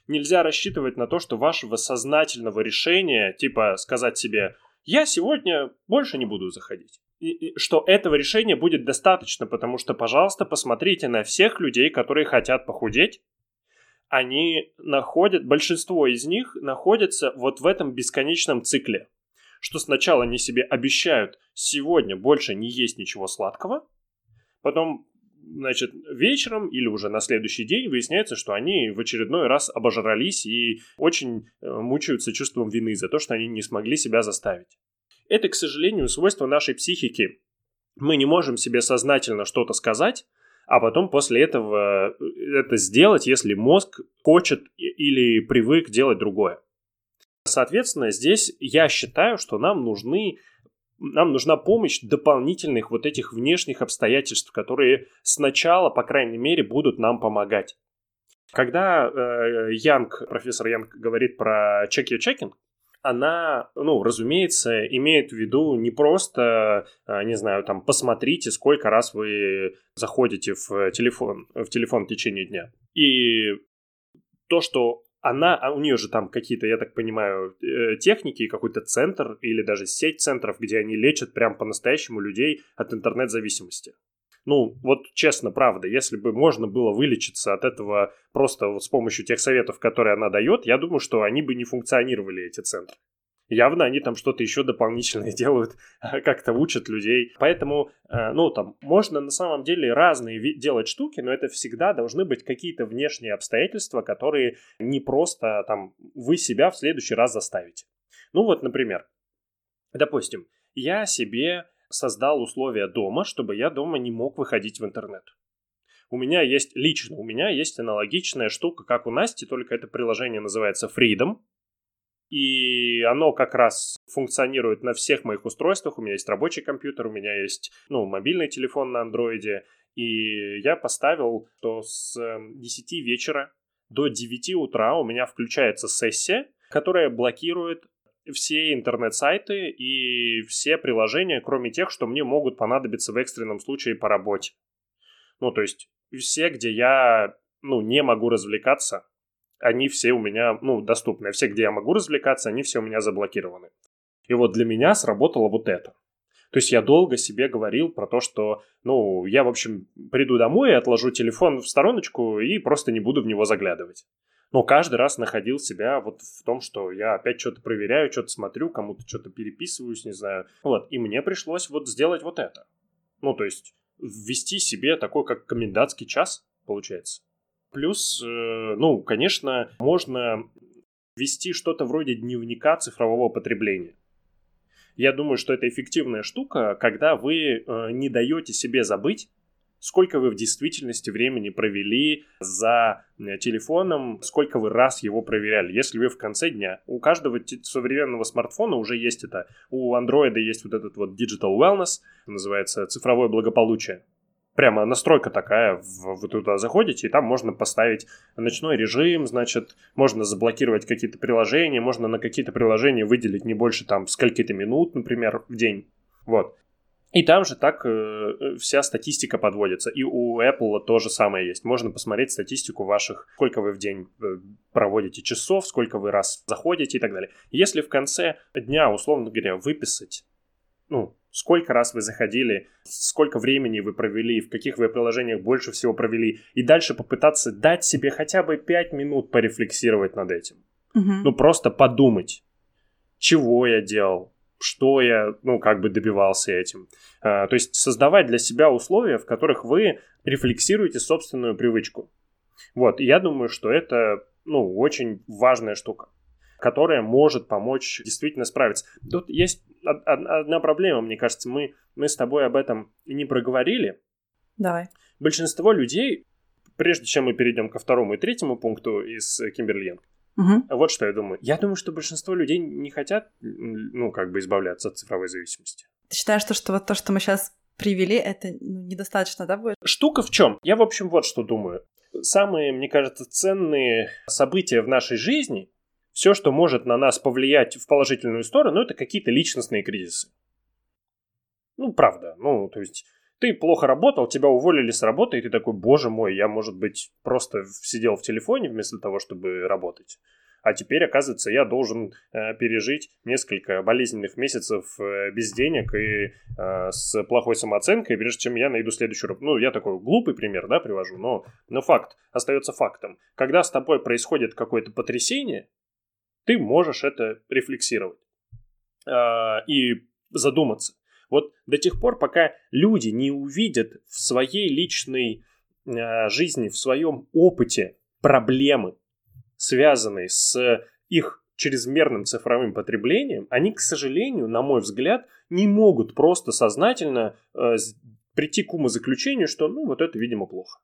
нельзя рассчитывать на то, что вашего сознательного решения, типа сказать себе «я сегодня больше не буду заходить», и, и, что этого решения будет достаточно, потому что, пожалуйста, посмотрите на всех людей, которые хотят похудеть, они находят, большинство из них находятся вот в этом бесконечном цикле, что сначала они себе обещают сегодня больше не есть ничего сладкого, потом значит, вечером или уже на следующий день выясняется, что они в очередной раз обожрались и очень э, мучаются чувством вины за то, что они не смогли себя заставить. Это, к сожалению, свойство нашей психики. Мы не можем себе сознательно что-то сказать, а потом после этого э, это сделать, если мозг хочет или привык делать другое. Соответственно, здесь я считаю, что нам нужны нам нужна помощь дополнительных вот этих внешних обстоятельств, которые сначала, по крайней мере, будут нам помогать. Когда э, Янг, профессор Янг говорит про check your checking, она, ну, разумеется, имеет в виду не просто, э, не знаю, там, посмотрите, сколько раз вы заходите в телефон, в телефон в течение дня. И то, что она, а у нее же там какие-то, я так понимаю, э, техники, какой-то центр или даже сеть центров, где они лечат прям по-настоящему людей от интернет-зависимости. Ну, вот честно, правда, если бы можно было вылечиться от этого просто вот с помощью тех советов, которые она дает, я думаю, что они бы не функционировали, эти центры. Явно они там что-то еще дополнительное делают, как-то учат людей. Поэтому, э, ну, там, можно на самом деле разные делать штуки, но это всегда должны быть какие-то внешние обстоятельства, которые не просто там вы себя в следующий раз заставите. Ну вот, например, Допустим, я себе создал условия дома, чтобы я дома не мог выходить в интернет. У меня есть, лично у меня есть аналогичная штука, как у Насти, только это приложение называется Freedom. И оно как раз функционирует на всех моих устройствах. У меня есть рабочий компьютер, у меня есть ну, мобильный телефон на андроиде. И я поставил, что с 10 эм, вечера до 9 утра у меня включается сессия, которая блокирует все интернет-сайты и все приложения, кроме тех, что мне могут понадобиться в экстренном случае по работе. Ну, то есть все, где я, ну, не могу развлекаться, они все у меня, ну, доступны. Все, где я могу развлекаться, они все у меня заблокированы. И вот для меня сработало вот это. То есть я долго себе говорил про то, что, ну, я, в общем, приду домой, отложу телефон в стороночку и просто не буду в него заглядывать. Но каждый раз находил себя вот в том, что я опять что-то проверяю, что-то смотрю, кому-то что-то переписываюсь, не знаю. Вот, и мне пришлось вот сделать вот это. Ну, то есть ввести себе такой, как комендантский час, получается. Плюс, э, ну, конечно, можно вести что-то вроде дневника цифрового потребления. Я думаю, что это эффективная штука, когда вы э, не даете себе забыть, сколько вы в действительности времени провели за э, телефоном, сколько вы раз его проверяли. Если вы в конце дня, у каждого современного смартфона уже есть это, у андроида есть вот этот вот digital wellness, называется цифровое благополучие прямо настройка такая, вы туда заходите, и там можно поставить ночной режим, значит, можно заблокировать какие-то приложения, можно на какие-то приложения выделить не больше там скольки-то минут, например, в день. Вот. И там же так э, вся статистика подводится. И у Apple то же самое есть. Можно посмотреть статистику ваших, сколько вы в день э, проводите часов, сколько вы раз заходите и так далее. Если в конце дня, условно говоря, выписать, ну, сколько раз вы заходили, сколько времени вы провели, в каких вы приложениях больше всего провели, и дальше попытаться дать себе хотя бы 5 минут порефлексировать над этим. Угу. Ну, просто подумать, чего я делал, что я, ну, как бы добивался этим. А, то есть создавать для себя условия, в которых вы рефлексируете собственную привычку. Вот, и я думаю, что это, ну, очень важная штука которая может помочь действительно справиться. Тут есть одна проблема, мне кажется, мы, мы с тобой об этом не проговорили. Давай. Большинство людей, прежде чем мы перейдем ко второму и третьему пункту из Кимберли Угу. Вот что я думаю. Я думаю, что большинство людей не хотят, ну, как бы избавляться от цифровой зависимости. Ты считаешь, что, что вот то, что мы сейчас привели, это ну, недостаточно, да, будет? Штука в чем? Я, в общем, вот что думаю. Самые, мне кажется, ценные события в нашей жизни все, что может на нас повлиять в положительную сторону, это какие-то личностные кризисы. Ну, правда. Ну, то есть ты плохо работал, тебя уволили с работы, и ты такой, боже мой, я, может быть, просто сидел в телефоне вместо того, чтобы работать. А теперь, оказывается, я должен э, пережить несколько болезненных месяцев э, без денег и э, с плохой самооценкой, прежде чем я найду следующую работу. Ну, я такой глупый пример, да, привожу, но, но факт остается фактом. Когда с тобой происходит какое-то потрясение, ты можешь это рефлексировать э, и задуматься. Вот до тех пор, пока люди не увидят в своей личной э, жизни, в своем опыте проблемы, связанные с их чрезмерным цифровым потреблением, они, к сожалению, на мой взгляд, не могут просто сознательно э, прийти к умозаключению, что, ну, вот это, видимо, плохо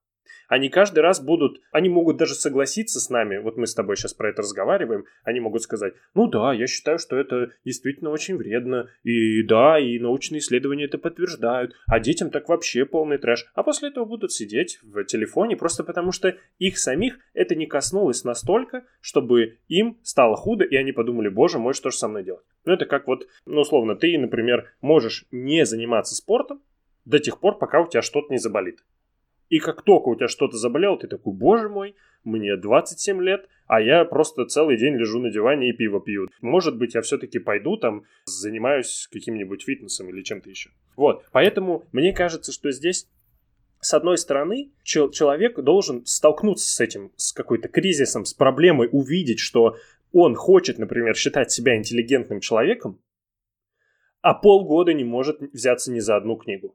они каждый раз будут, они могут даже согласиться с нами, вот мы с тобой сейчас про это разговариваем, они могут сказать, ну да, я считаю, что это действительно очень вредно, и да, и научные исследования это подтверждают, а детям так вообще полный трэш, а после этого будут сидеть в телефоне просто потому, что их самих это не коснулось настолько, чтобы им стало худо, и они подумали, боже мой, что же со мной делать? Ну это как вот, ну условно, ты, например, можешь не заниматься спортом, до тех пор, пока у тебя что-то не заболит. И как только у тебя что-то заболело, ты такой, боже мой, мне 27 лет, а я просто целый день лежу на диване и пиво пью. Может быть, я все-таки пойду там, занимаюсь каким-нибудь фитнесом или чем-то еще. Вот, поэтому мне кажется, что здесь с одной стороны, чел- человек должен столкнуться с этим, с какой-то кризисом, с проблемой, увидеть, что он хочет, например, считать себя интеллигентным человеком, а полгода не может взяться ни за одну книгу.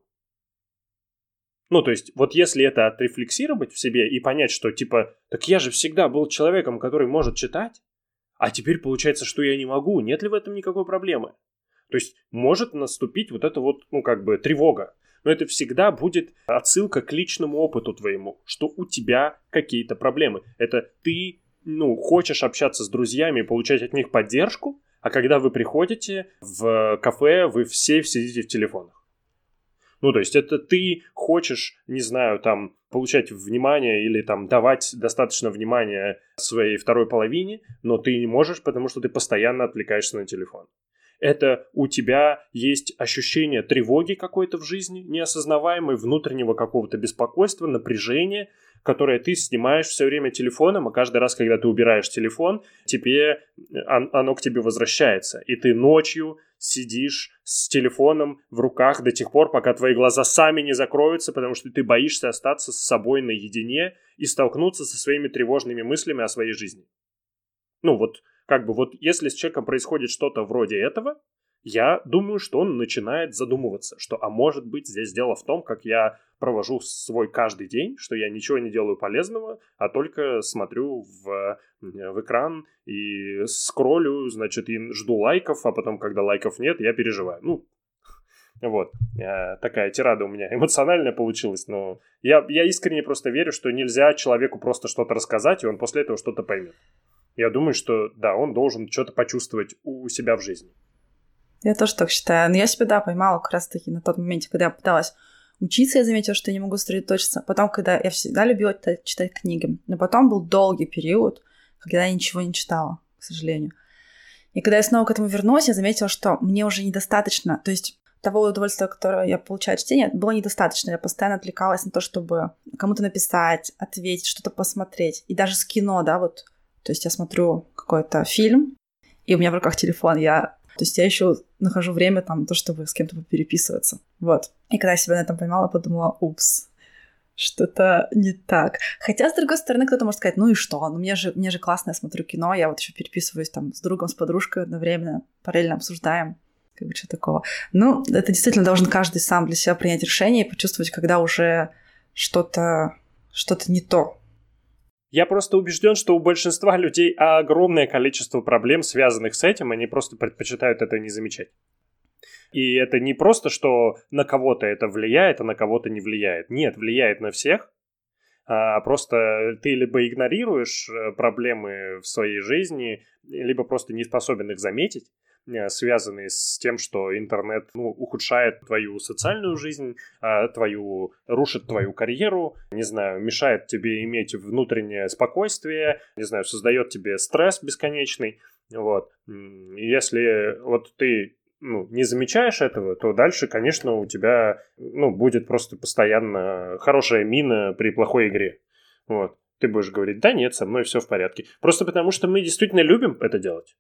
Ну, то есть, вот если это отрефлексировать в себе и понять, что, типа, так я же всегда был человеком, который может читать, а теперь получается, что я не могу, нет ли в этом никакой проблемы? То есть может наступить вот это вот, ну, как бы тревога. Но это всегда будет отсылка к личному опыту твоему, что у тебя какие-то проблемы. Это ты, ну, хочешь общаться с друзьями получать от них поддержку, а когда вы приходите в кафе, вы все сидите в телефонах. Ну, то есть это ты хочешь, не знаю, там, получать внимание или там давать достаточно внимания своей второй половине, но ты не можешь, потому что ты постоянно отвлекаешься на телефон. Это у тебя есть ощущение тревоги какой-то в жизни, неосознаваемой, внутреннего какого-то беспокойства, напряжения, которое ты снимаешь все время телефоном, а каждый раз, когда ты убираешь телефон, тебе, оно к тебе возвращается. И ты ночью сидишь с телефоном в руках до тех пор, пока твои глаза сами не закроются, потому что ты боишься остаться с собой наедине и столкнуться со своими тревожными мыслями о своей жизни. Ну вот, как бы вот если с человеком происходит что-то вроде этого, я думаю, что он начинает задумываться, что, а может быть, здесь дело в том, как я провожу свой каждый день, что я ничего не делаю полезного, а только смотрю в, в экран и скроллю, значит, и жду лайков, а потом, когда лайков нет, я переживаю. Ну, вот, э, такая тирада у меня эмоциональная получилась, но я, я искренне просто верю, что нельзя человеку просто что-то рассказать, и он после этого что-то поймет. Я думаю, что да, он должен что-то почувствовать у себя в жизни. Я тоже так считаю. Но я себя, да, поймала как раз-таки на тот момент, когда я пыталась учиться, я заметила, что я не могу сосредоточиться. Потом, когда я всегда любила читать, читать книги. Но потом был долгий период, когда я ничего не читала, к сожалению. И когда я снова к этому вернулась, я заметила, что мне уже недостаточно. То есть того удовольствия, которое я получаю от чтения, было недостаточно. Я постоянно отвлекалась на то, чтобы кому-то написать, ответить, что-то посмотреть. И даже с кино, да, вот. То есть я смотрю какой-то фильм, и у меня в руках телефон, я то есть я еще нахожу время там, то, чтобы с кем-то переписываться. Вот. И когда я себя на этом поймала, подумала, упс, что-то не так. Хотя, с другой стороны, кто-то может сказать, ну и что? Ну мне же, мне же классно, я смотрю кино, я вот еще переписываюсь там с другом, с подружкой одновременно, параллельно обсуждаем. Как бы что такого. Ну, это действительно должен каждый сам для себя принять решение и почувствовать, когда уже что-то что-то не то я просто убежден, что у большинства людей огромное количество проблем, связанных с этим, они просто предпочитают это не замечать. И это не просто, что на кого-то это влияет, а на кого-то не влияет. Нет, влияет на всех. А просто ты либо игнорируешь э, проблемы в своей жизни, либо просто не способен их заметить, связанные с тем, что интернет ну, ухудшает твою социальную жизнь, а, твою, рушит твою карьеру, не знаю, мешает тебе иметь внутреннее спокойствие, не знаю, создает тебе стресс бесконечный. Вот. Если вот ты ну, не замечаешь этого, то дальше, конечно, у тебя ну, будет просто постоянно хорошая мина при плохой игре. Вот. Ты будешь говорить, да нет, со мной все в порядке. Просто потому, что мы действительно любим это делать.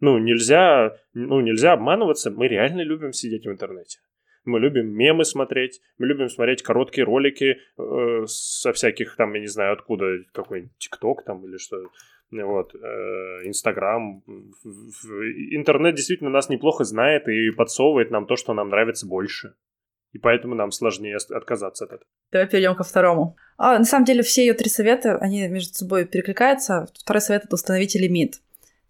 Ну, нельзя, ну, нельзя обманываться, мы реально любим сидеть в интернете. Мы любим мемы смотреть, мы любим смотреть короткие ролики э, со всяких там, я не знаю откуда, какой-нибудь ТикТок там или что вот, э, Инстаграм. Интернет действительно нас неплохо знает и подсовывает нам то, что нам нравится больше. И поэтому нам сложнее отказаться от этого. Давай перейдем ко второму. А, на самом деле все ее три совета, они между собой перекликаются. Второй совет — это установите лимит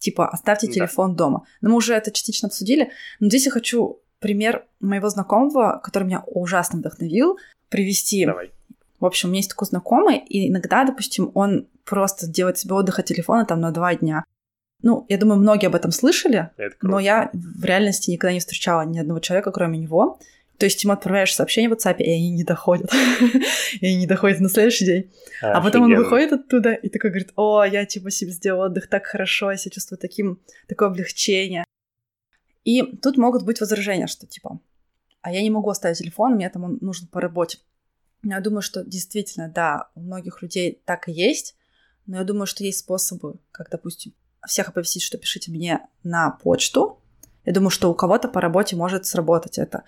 типа оставьте телефон да. дома. Но мы уже это частично обсудили. Но здесь я хочу пример моего знакомого, который меня ужасно вдохновил, привести. Давай. В общем, у меня есть такой знакомый, и иногда, допустим, он просто делает себе отдых от телефона там на два дня. Ну, я думаю, многие об этом слышали, но я в реальности никогда не встречала ни одного человека, кроме него, то есть ему отправляешь сообщение в WhatsApp, и они не доходят. и они не доходят на следующий день. А, а потом он выходит оттуда и такой говорит, о, я типа себе сделал отдых так хорошо, я себя чувствую таким, такое облегчение. И тут могут быть возражения, что типа, а я не могу оставить телефон, мне там он нужен по работе. Я думаю, что действительно, да, у многих людей так и есть, но я думаю, что есть способы, как, допустим, всех оповестить, что пишите мне на почту, я думаю, что у кого-то по работе может сработать это.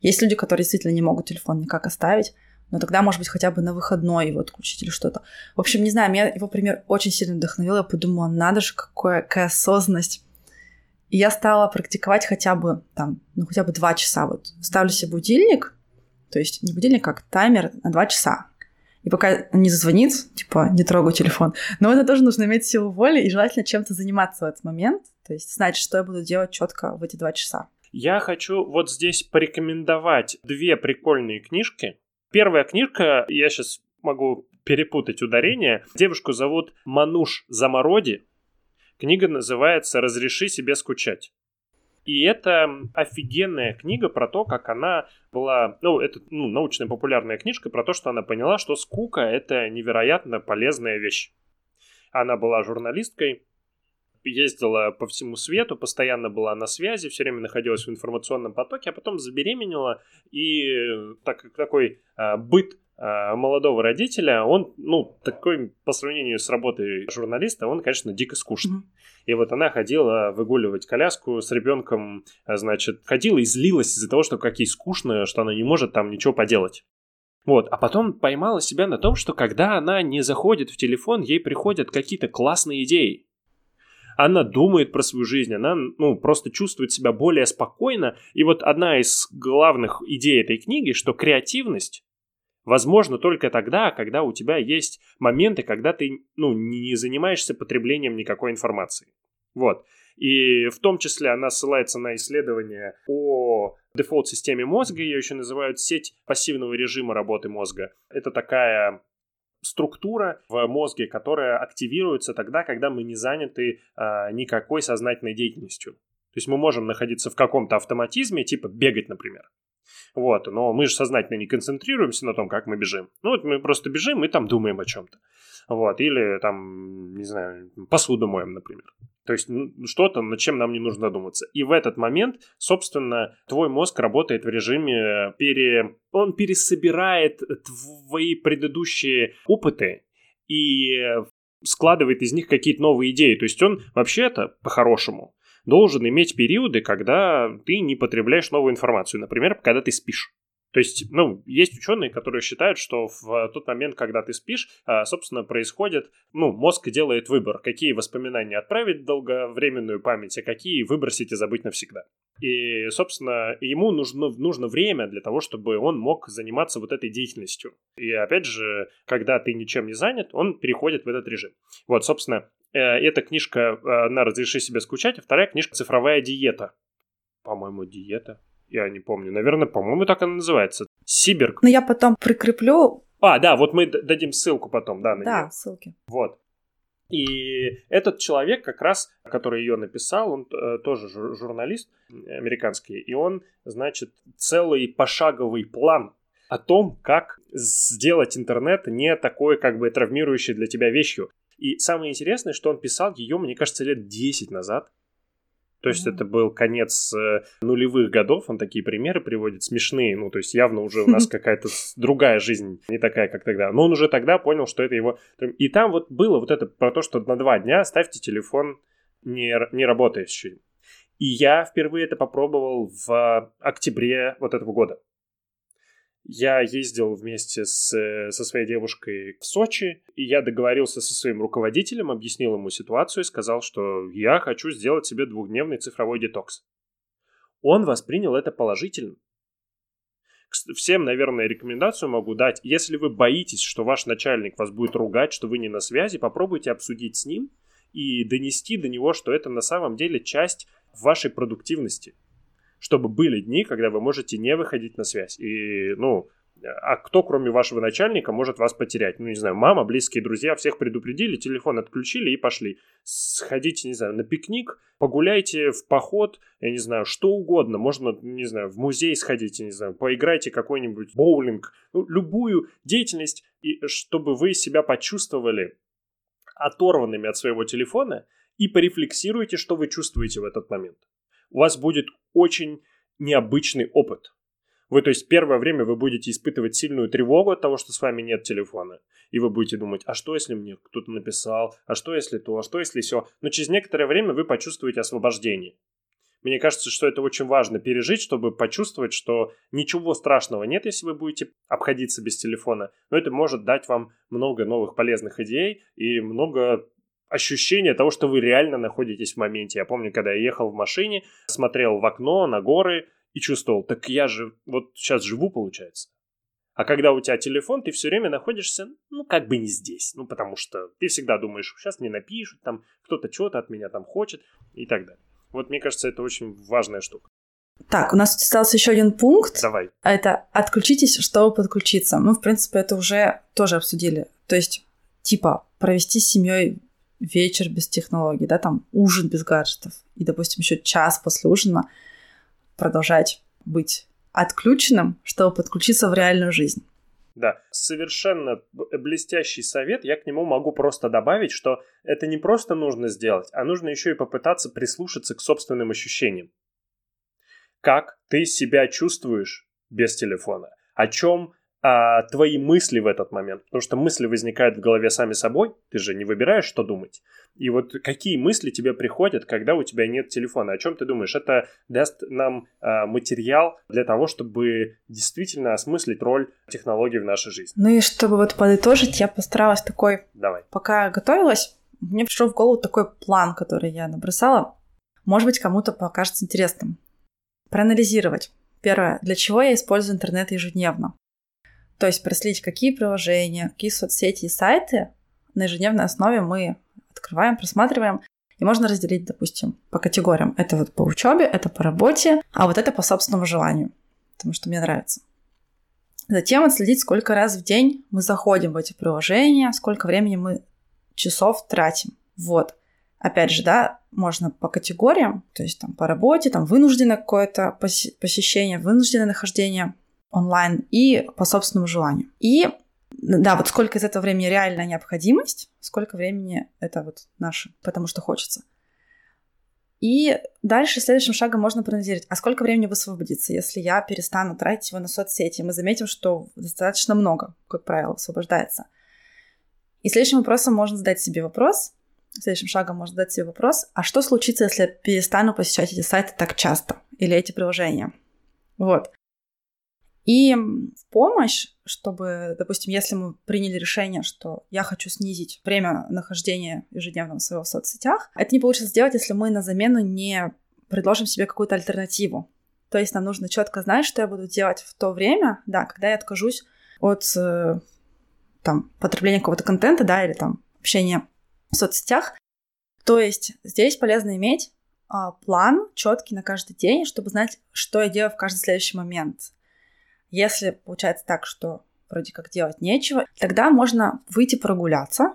Есть люди, которые действительно не могут телефон никак оставить, но тогда, может быть, хотя бы на выходной его отключить или что-то. В общем, не знаю, меня его пример очень сильно вдохновил. Я подумала, надо же, какая, какая осознанность. И я стала практиковать хотя бы там, ну, хотя бы два часа. Вот ставлю себе будильник, то есть не будильник, как таймер на два часа. И пока не зазвонит, типа, не трогаю телефон. Но это тоже нужно иметь силу воли и желательно чем-то заниматься в этот момент, то есть знать, что я буду делать четко в эти два часа. Я хочу вот здесь порекомендовать две прикольные книжки. Первая книжка, я сейчас могу перепутать ударение. Девушку зовут Мануш Замороди. Книга называется «Разреши себе скучать». И это офигенная книга про то, как она была, ну, это ну, научная популярная книжка про то, что она поняла, что скука — это невероятно полезная вещь. Она была журналисткой, ездила по всему свету, постоянно была на связи, все время находилась в информационном потоке, а потом забеременела, и так, такой а, быт молодого родителя, он, ну, такой по сравнению с работой журналиста, он, конечно, дико скучный. Mm-hmm. И вот она ходила выгуливать коляску с ребенком, а, значит, ходила и злилась из-за того, что как ей скучно, что она не может там ничего поделать. Вот, а потом поймала себя на том, что когда она не заходит в телефон, ей приходят какие-то классные идеи. Она думает про свою жизнь, она, ну, просто чувствует себя более спокойно. И вот одна из главных идей этой книги, что креативность возможно только тогда, когда у тебя есть моменты, когда ты ну, не занимаешься потреблением никакой информации. Вот. И в том числе она ссылается на исследования о дефолт-системе мозга, ее еще называют сеть пассивного режима работы мозга. Это такая структура в мозге, которая активируется тогда, когда мы не заняты а, никакой сознательной деятельностью. То есть мы можем находиться в каком-то автоматизме, типа бегать, например. Вот, но мы же сознательно не концентрируемся на том, как мы бежим. Ну, вот мы просто бежим и там думаем о чем-то. Вот, или там, не знаю, посуду моем, например. То есть ну, что-то, над чем нам не нужно задуматься. И в этот момент, собственно, твой мозг работает в режиме пере... Он пересобирает твои предыдущие опыты и складывает из них какие-то новые идеи. То есть он вообще-то, по-хорошему, должен иметь периоды, когда ты не потребляешь новую информацию. Например, когда ты спишь. То есть, ну, есть ученые, которые считают, что в тот момент, когда ты спишь, а, собственно, происходит, ну, мозг делает выбор, какие воспоминания отправить в долговременную память, а какие выбросить и забыть навсегда. И, собственно, ему нужно, нужно время для того, чтобы он мог заниматься вот этой деятельностью. И, опять же, когда ты ничем не занят, он переходит в этот режим. Вот, собственно, э, эта книжка э, на «Разреши себе скучать», а вторая книжка «Цифровая диета». По-моему, диета. Я не помню. Наверное, по-моему, так она называется. Сиберг. Но я потом прикреплю. А, да, вот мы дадим ссылку потом, да, на Да, нее. ссылки. Вот. И этот человек, как раз, который ее написал, он э, тоже журналист американский, и он, значит, целый пошаговый план о том, как сделать интернет не такой, как бы, травмирующей для тебя вещью. И самое интересное, что он писал ее, мне кажется, лет 10 назад. То есть это был конец э, нулевых годов, он такие примеры приводит смешные, ну то есть явно уже у нас какая-то другая жизнь, не такая, как тогда. Но он уже тогда понял, что это его... И там вот было вот это про то, что на два дня ставьте телефон не, не работающий. И я впервые это попробовал в октябре вот этого года. Я ездил вместе с, со своей девушкой в Сочи, и я договорился со своим руководителем, объяснил ему ситуацию и сказал, что я хочу сделать себе двухдневный цифровой детокс. Он воспринял это положительно. Всем, наверное, рекомендацию могу дать. Если вы боитесь, что ваш начальник вас будет ругать, что вы не на связи, попробуйте обсудить с ним и донести до него, что это на самом деле часть вашей продуктивности – чтобы были дни, когда вы можете не выходить на связь. И, ну, а кто, кроме вашего начальника, может вас потерять? Ну, не знаю, мама, близкие друзья, всех предупредили, телефон отключили и пошли. Сходите, не знаю, на пикник, погуляйте в поход, я не знаю, что угодно. Можно, не знаю, в музей сходите, не знаю, поиграйте какой-нибудь боулинг, ну, любую деятельность, и чтобы вы себя почувствовали оторванными от своего телефона и порефлексируйте, что вы чувствуете в этот момент у вас будет очень необычный опыт. Вы, то есть, первое время вы будете испытывать сильную тревогу от того, что с вами нет телефона. И вы будете думать, а что, если мне кто-то написал, а что, если то, а что, если все. Но через некоторое время вы почувствуете освобождение. Мне кажется, что это очень важно пережить, чтобы почувствовать, что ничего страшного нет, если вы будете обходиться без телефона. Но это может дать вам много новых полезных идей и много ощущение того, что вы реально находитесь в моменте. Я помню, когда я ехал в машине, смотрел в окно на горы и чувствовал, так я же вот сейчас живу, получается. А когда у тебя телефон, ты все время находишься, ну, как бы не здесь. Ну, потому что ты всегда думаешь, сейчас мне напишут, там, кто-то что-то от меня там хочет и так далее. Вот мне кажется, это очень важная штука. Так, у нас остался еще один пункт. Давай. Это отключитесь, чтобы подключиться. Мы, в принципе, это уже тоже обсудили. То есть, типа, провести с семьей вечер без технологий, да, там ужин без гаджетов. И, допустим, еще час после ужина продолжать быть отключенным, чтобы подключиться в реальную жизнь. Да, совершенно блестящий совет. Я к нему могу просто добавить, что это не просто нужно сделать, а нужно еще и попытаться прислушаться к собственным ощущениям. Как ты себя чувствуешь без телефона? О чем а, твои мысли в этот момент. Потому что мысли возникают в голове сами собой, ты же не выбираешь, что думать. И вот какие мысли тебе приходят, когда у тебя нет телефона? О чем ты думаешь? Это даст нам а, материал для того, чтобы действительно осмыслить роль технологий в нашей жизни. Ну и чтобы вот подытожить, я постаралась такой... Давай. Пока готовилась, мне пришел в голову такой план, который я набросала. Может быть, кому-то покажется интересным. Проанализировать. Первое. Для чего я использую интернет ежедневно? То есть проследить, какие приложения, какие соцсети и сайты на ежедневной основе мы открываем, просматриваем. И можно разделить, допустим, по категориям. Это вот по учебе, это по работе, а вот это по собственному желанию, потому что мне нравится. Затем отследить, сколько раз в день мы заходим в эти приложения, сколько времени мы часов тратим. Вот. Опять же, да, можно по категориям, то есть там по работе, там вынужденное какое-то посещение, вынужденное нахождение онлайн и по собственному желанию. И да, вот сколько из этого времени реальная необходимость, сколько времени это вот наше, потому что хочется. И дальше следующим шагом можно проанализировать, а сколько времени высвободится, если я перестану тратить его на соцсети. Мы заметим, что достаточно много, как правило, освобождается. И следующим вопросом можно задать себе вопрос, следующим шагом можно задать себе вопрос, а что случится, если я перестану посещать эти сайты так часто или эти приложения? Вот. И в помощь, чтобы, допустим, если мы приняли решение, что я хочу снизить время нахождения ежедневного своего в соцсетях, это не получится сделать, если мы на замену не предложим себе какую-то альтернативу. То есть нам нужно четко знать, что я буду делать в то время, да, когда я откажусь от э, там, потребления какого-то контента, да, или там общения в соцсетях. То есть здесь полезно иметь а, план четкий на каждый день, чтобы знать, что я делаю в каждый следующий момент. Если получается так, что вроде как делать нечего, тогда можно выйти прогуляться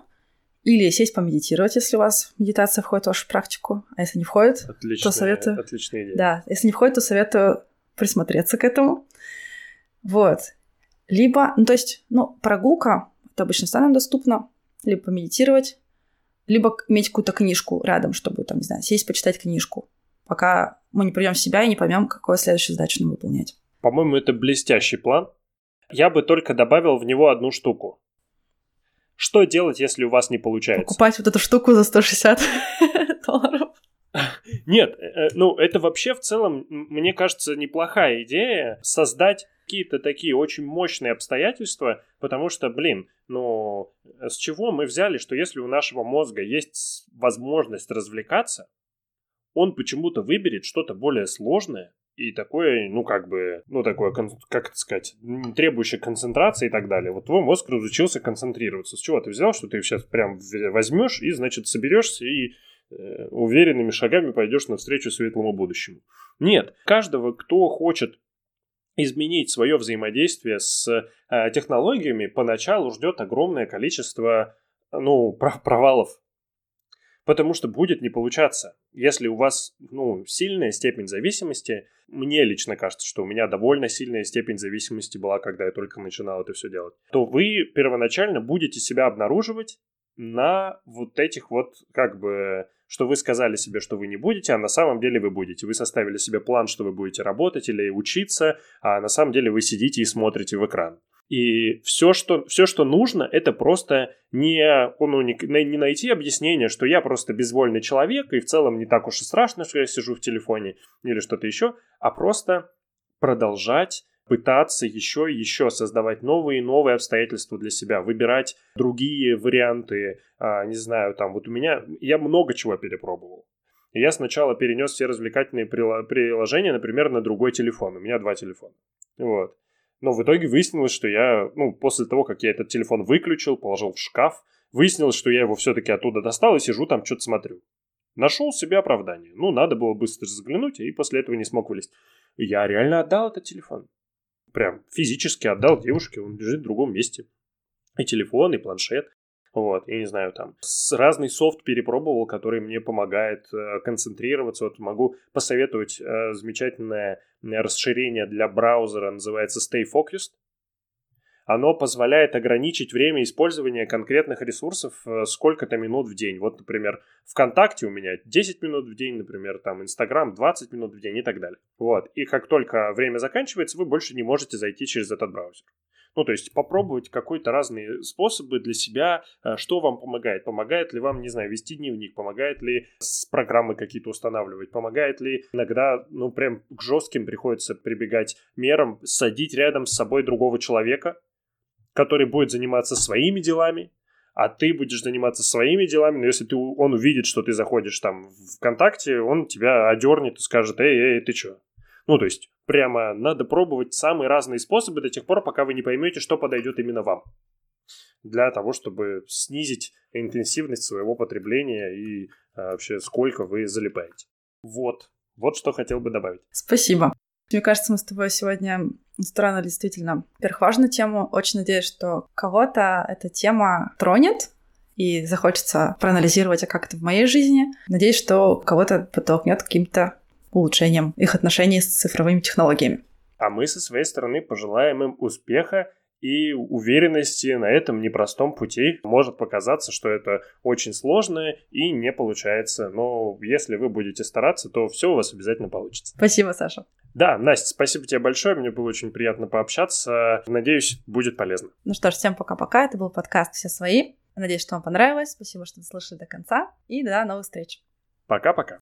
или сесть помедитировать, если у вас медитация входит в вашу практику. А если не входит, отличная, то советую... Отличная идея. Да, если не входит, то советую присмотреться к этому. Вот. Либо, ну то есть, ну, прогулка, это обычно станом доступно, либо помедитировать, либо иметь какую-то книжку рядом, чтобы, там, не знаю, сесть, почитать книжку, пока мы не придем в себя и не поймем, какую следующую задачу нам выполнять. По-моему, это блестящий план. Я бы только добавил в него одну штуку. Что делать, если у вас не получается? Покупать вот эту штуку за 160 долларов. Нет, э, э, ну это вообще в целом, мне кажется, неплохая идея создать какие-то такие очень мощные обстоятельства, потому что, блин, ну с чего мы взяли, что если у нашего мозга есть возможность развлекаться, он почему-то выберет что-то более сложное, и такое, ну, как бы, ну, такое, как это сказать, требующее концентрации и так далее. Вот твой мозг разучился концентрироваться. С чего ты взял, что ты сейчас прям возьмешь и, значит, соберешься и э, уверенными шагами пойдешь навстречу светлому будущему. Нет, каждого, кто хочет изменить свое взаимодействие с э, технологиями, поначалу ждет огромное количество, ну, провалов потому что будет не получаться. Если у вас ну, сильная степень зависимости, мне лично кажется, что у меня довольно сильная степень зависимости была, когда я только начинал это все делать, то вы первоначально будете себя обнаруживать на вот этих вот, как бы, что вы сказали себе, что вы не будете, а на самом деле вы будете. Вы составили себе план, что вы будете работать или учиться, а на самом деле вы сидите и смотрите в экран. И все, что, все, что нужно, это просто не, ну, не, не найти объяснение, что я просто безвольный человек, и в целом не так уж и страшно, что я сижу в телефоне или что-то еще, а просто продолжать пытаться еще и еще создавать новые и новые обстоятельства для себя, выбирать другие варианты, а, не знаю, там вот у меня, я много чего перепробовал. Я сначала перенес все развлекательные приложения, например, на другой телефон. У меня два телефона. Вот. Но в итоге выяснилось, что я, ну, после того, как я этот телефон выключил, положил в шкаф, выяснилось, что я его все-таки оттуда достал и сижу там, что-то смотрю. Нашел себе оправдание. Ну, надо было быстро заглянуть, и после этого не смог вылезть. Я реально отдал этот телефон. Прям физически отдал девушке, он лежит в другом месте. И телефон, и планшет. Вот, я не знаю, там, с разный софт перепробовал, который мне помогает э, концентрироваться. Вот могу посоветовать э, замечательное расширение для браузера, называется Stay Focused. Оно позволяет ограничить время использования конкретных ресурсов э, сколько-то минут в день. Вот, например, ВКонтакте у меня 10 минут в день, например, там Инстаграм 20 минут в день и так далее. Вот, и как только время заканчивается, вы больше не можете зайти через этот браузер. Ну, то есть попробовать какой-то разные способы для себя, э, что вам помогает. Помогает ли вам, не знаю, вести дневник, помогает ли с программы какие-то устанавливать, помогает ли иногда, ну, прям к жестким приходится прибегать мерам, садить рядом с собой другого человека, который будет заниматься своими делами, а ты будешь заниматься своими делами, но если ты, он увидит, что ты заходишь там в ВКонтакте, он тебя одернет и скажет, эй, эй, ты чё? Ну, то есть, прямо надо пробовать самые разные способы до тех пор, пока вы не поймете, что подойдет именно вам. Для того, чтобы снизить интенсивность своего потребления и а, вообще сколько вы залипаете. Вот. Вот что хотел бы добавить. Спасибо. Мне кажется, мы с тобой сегодня странно действительно. Во-первых, важную тему. Очень надеюсь, что кого-то эта тема тронет, и захочется проанализировать, а как это в моей жизни. Надеюсь, что кого-то подтолкнет каким-то улучшением их отношений с цифровыми технологиями. А мы со своей стороны пожелаем им успеха и уверенности на этом непростом пути. Может показаться, что это очень сложно и не получается, но если вы будете стараться, то все у вас обязательно получится. Спасибо, Саша. Да, Настя, спасибо тебе большое, мне было очень приятно пообщаться. Надеюсь, будет полезно. Ну что ж, всем пока-пока. Это был подкаст «Все свои». Надеюсь, что вам понравилось. Спасибо, что слышали до конца. И до новых встреч. Пока-пока.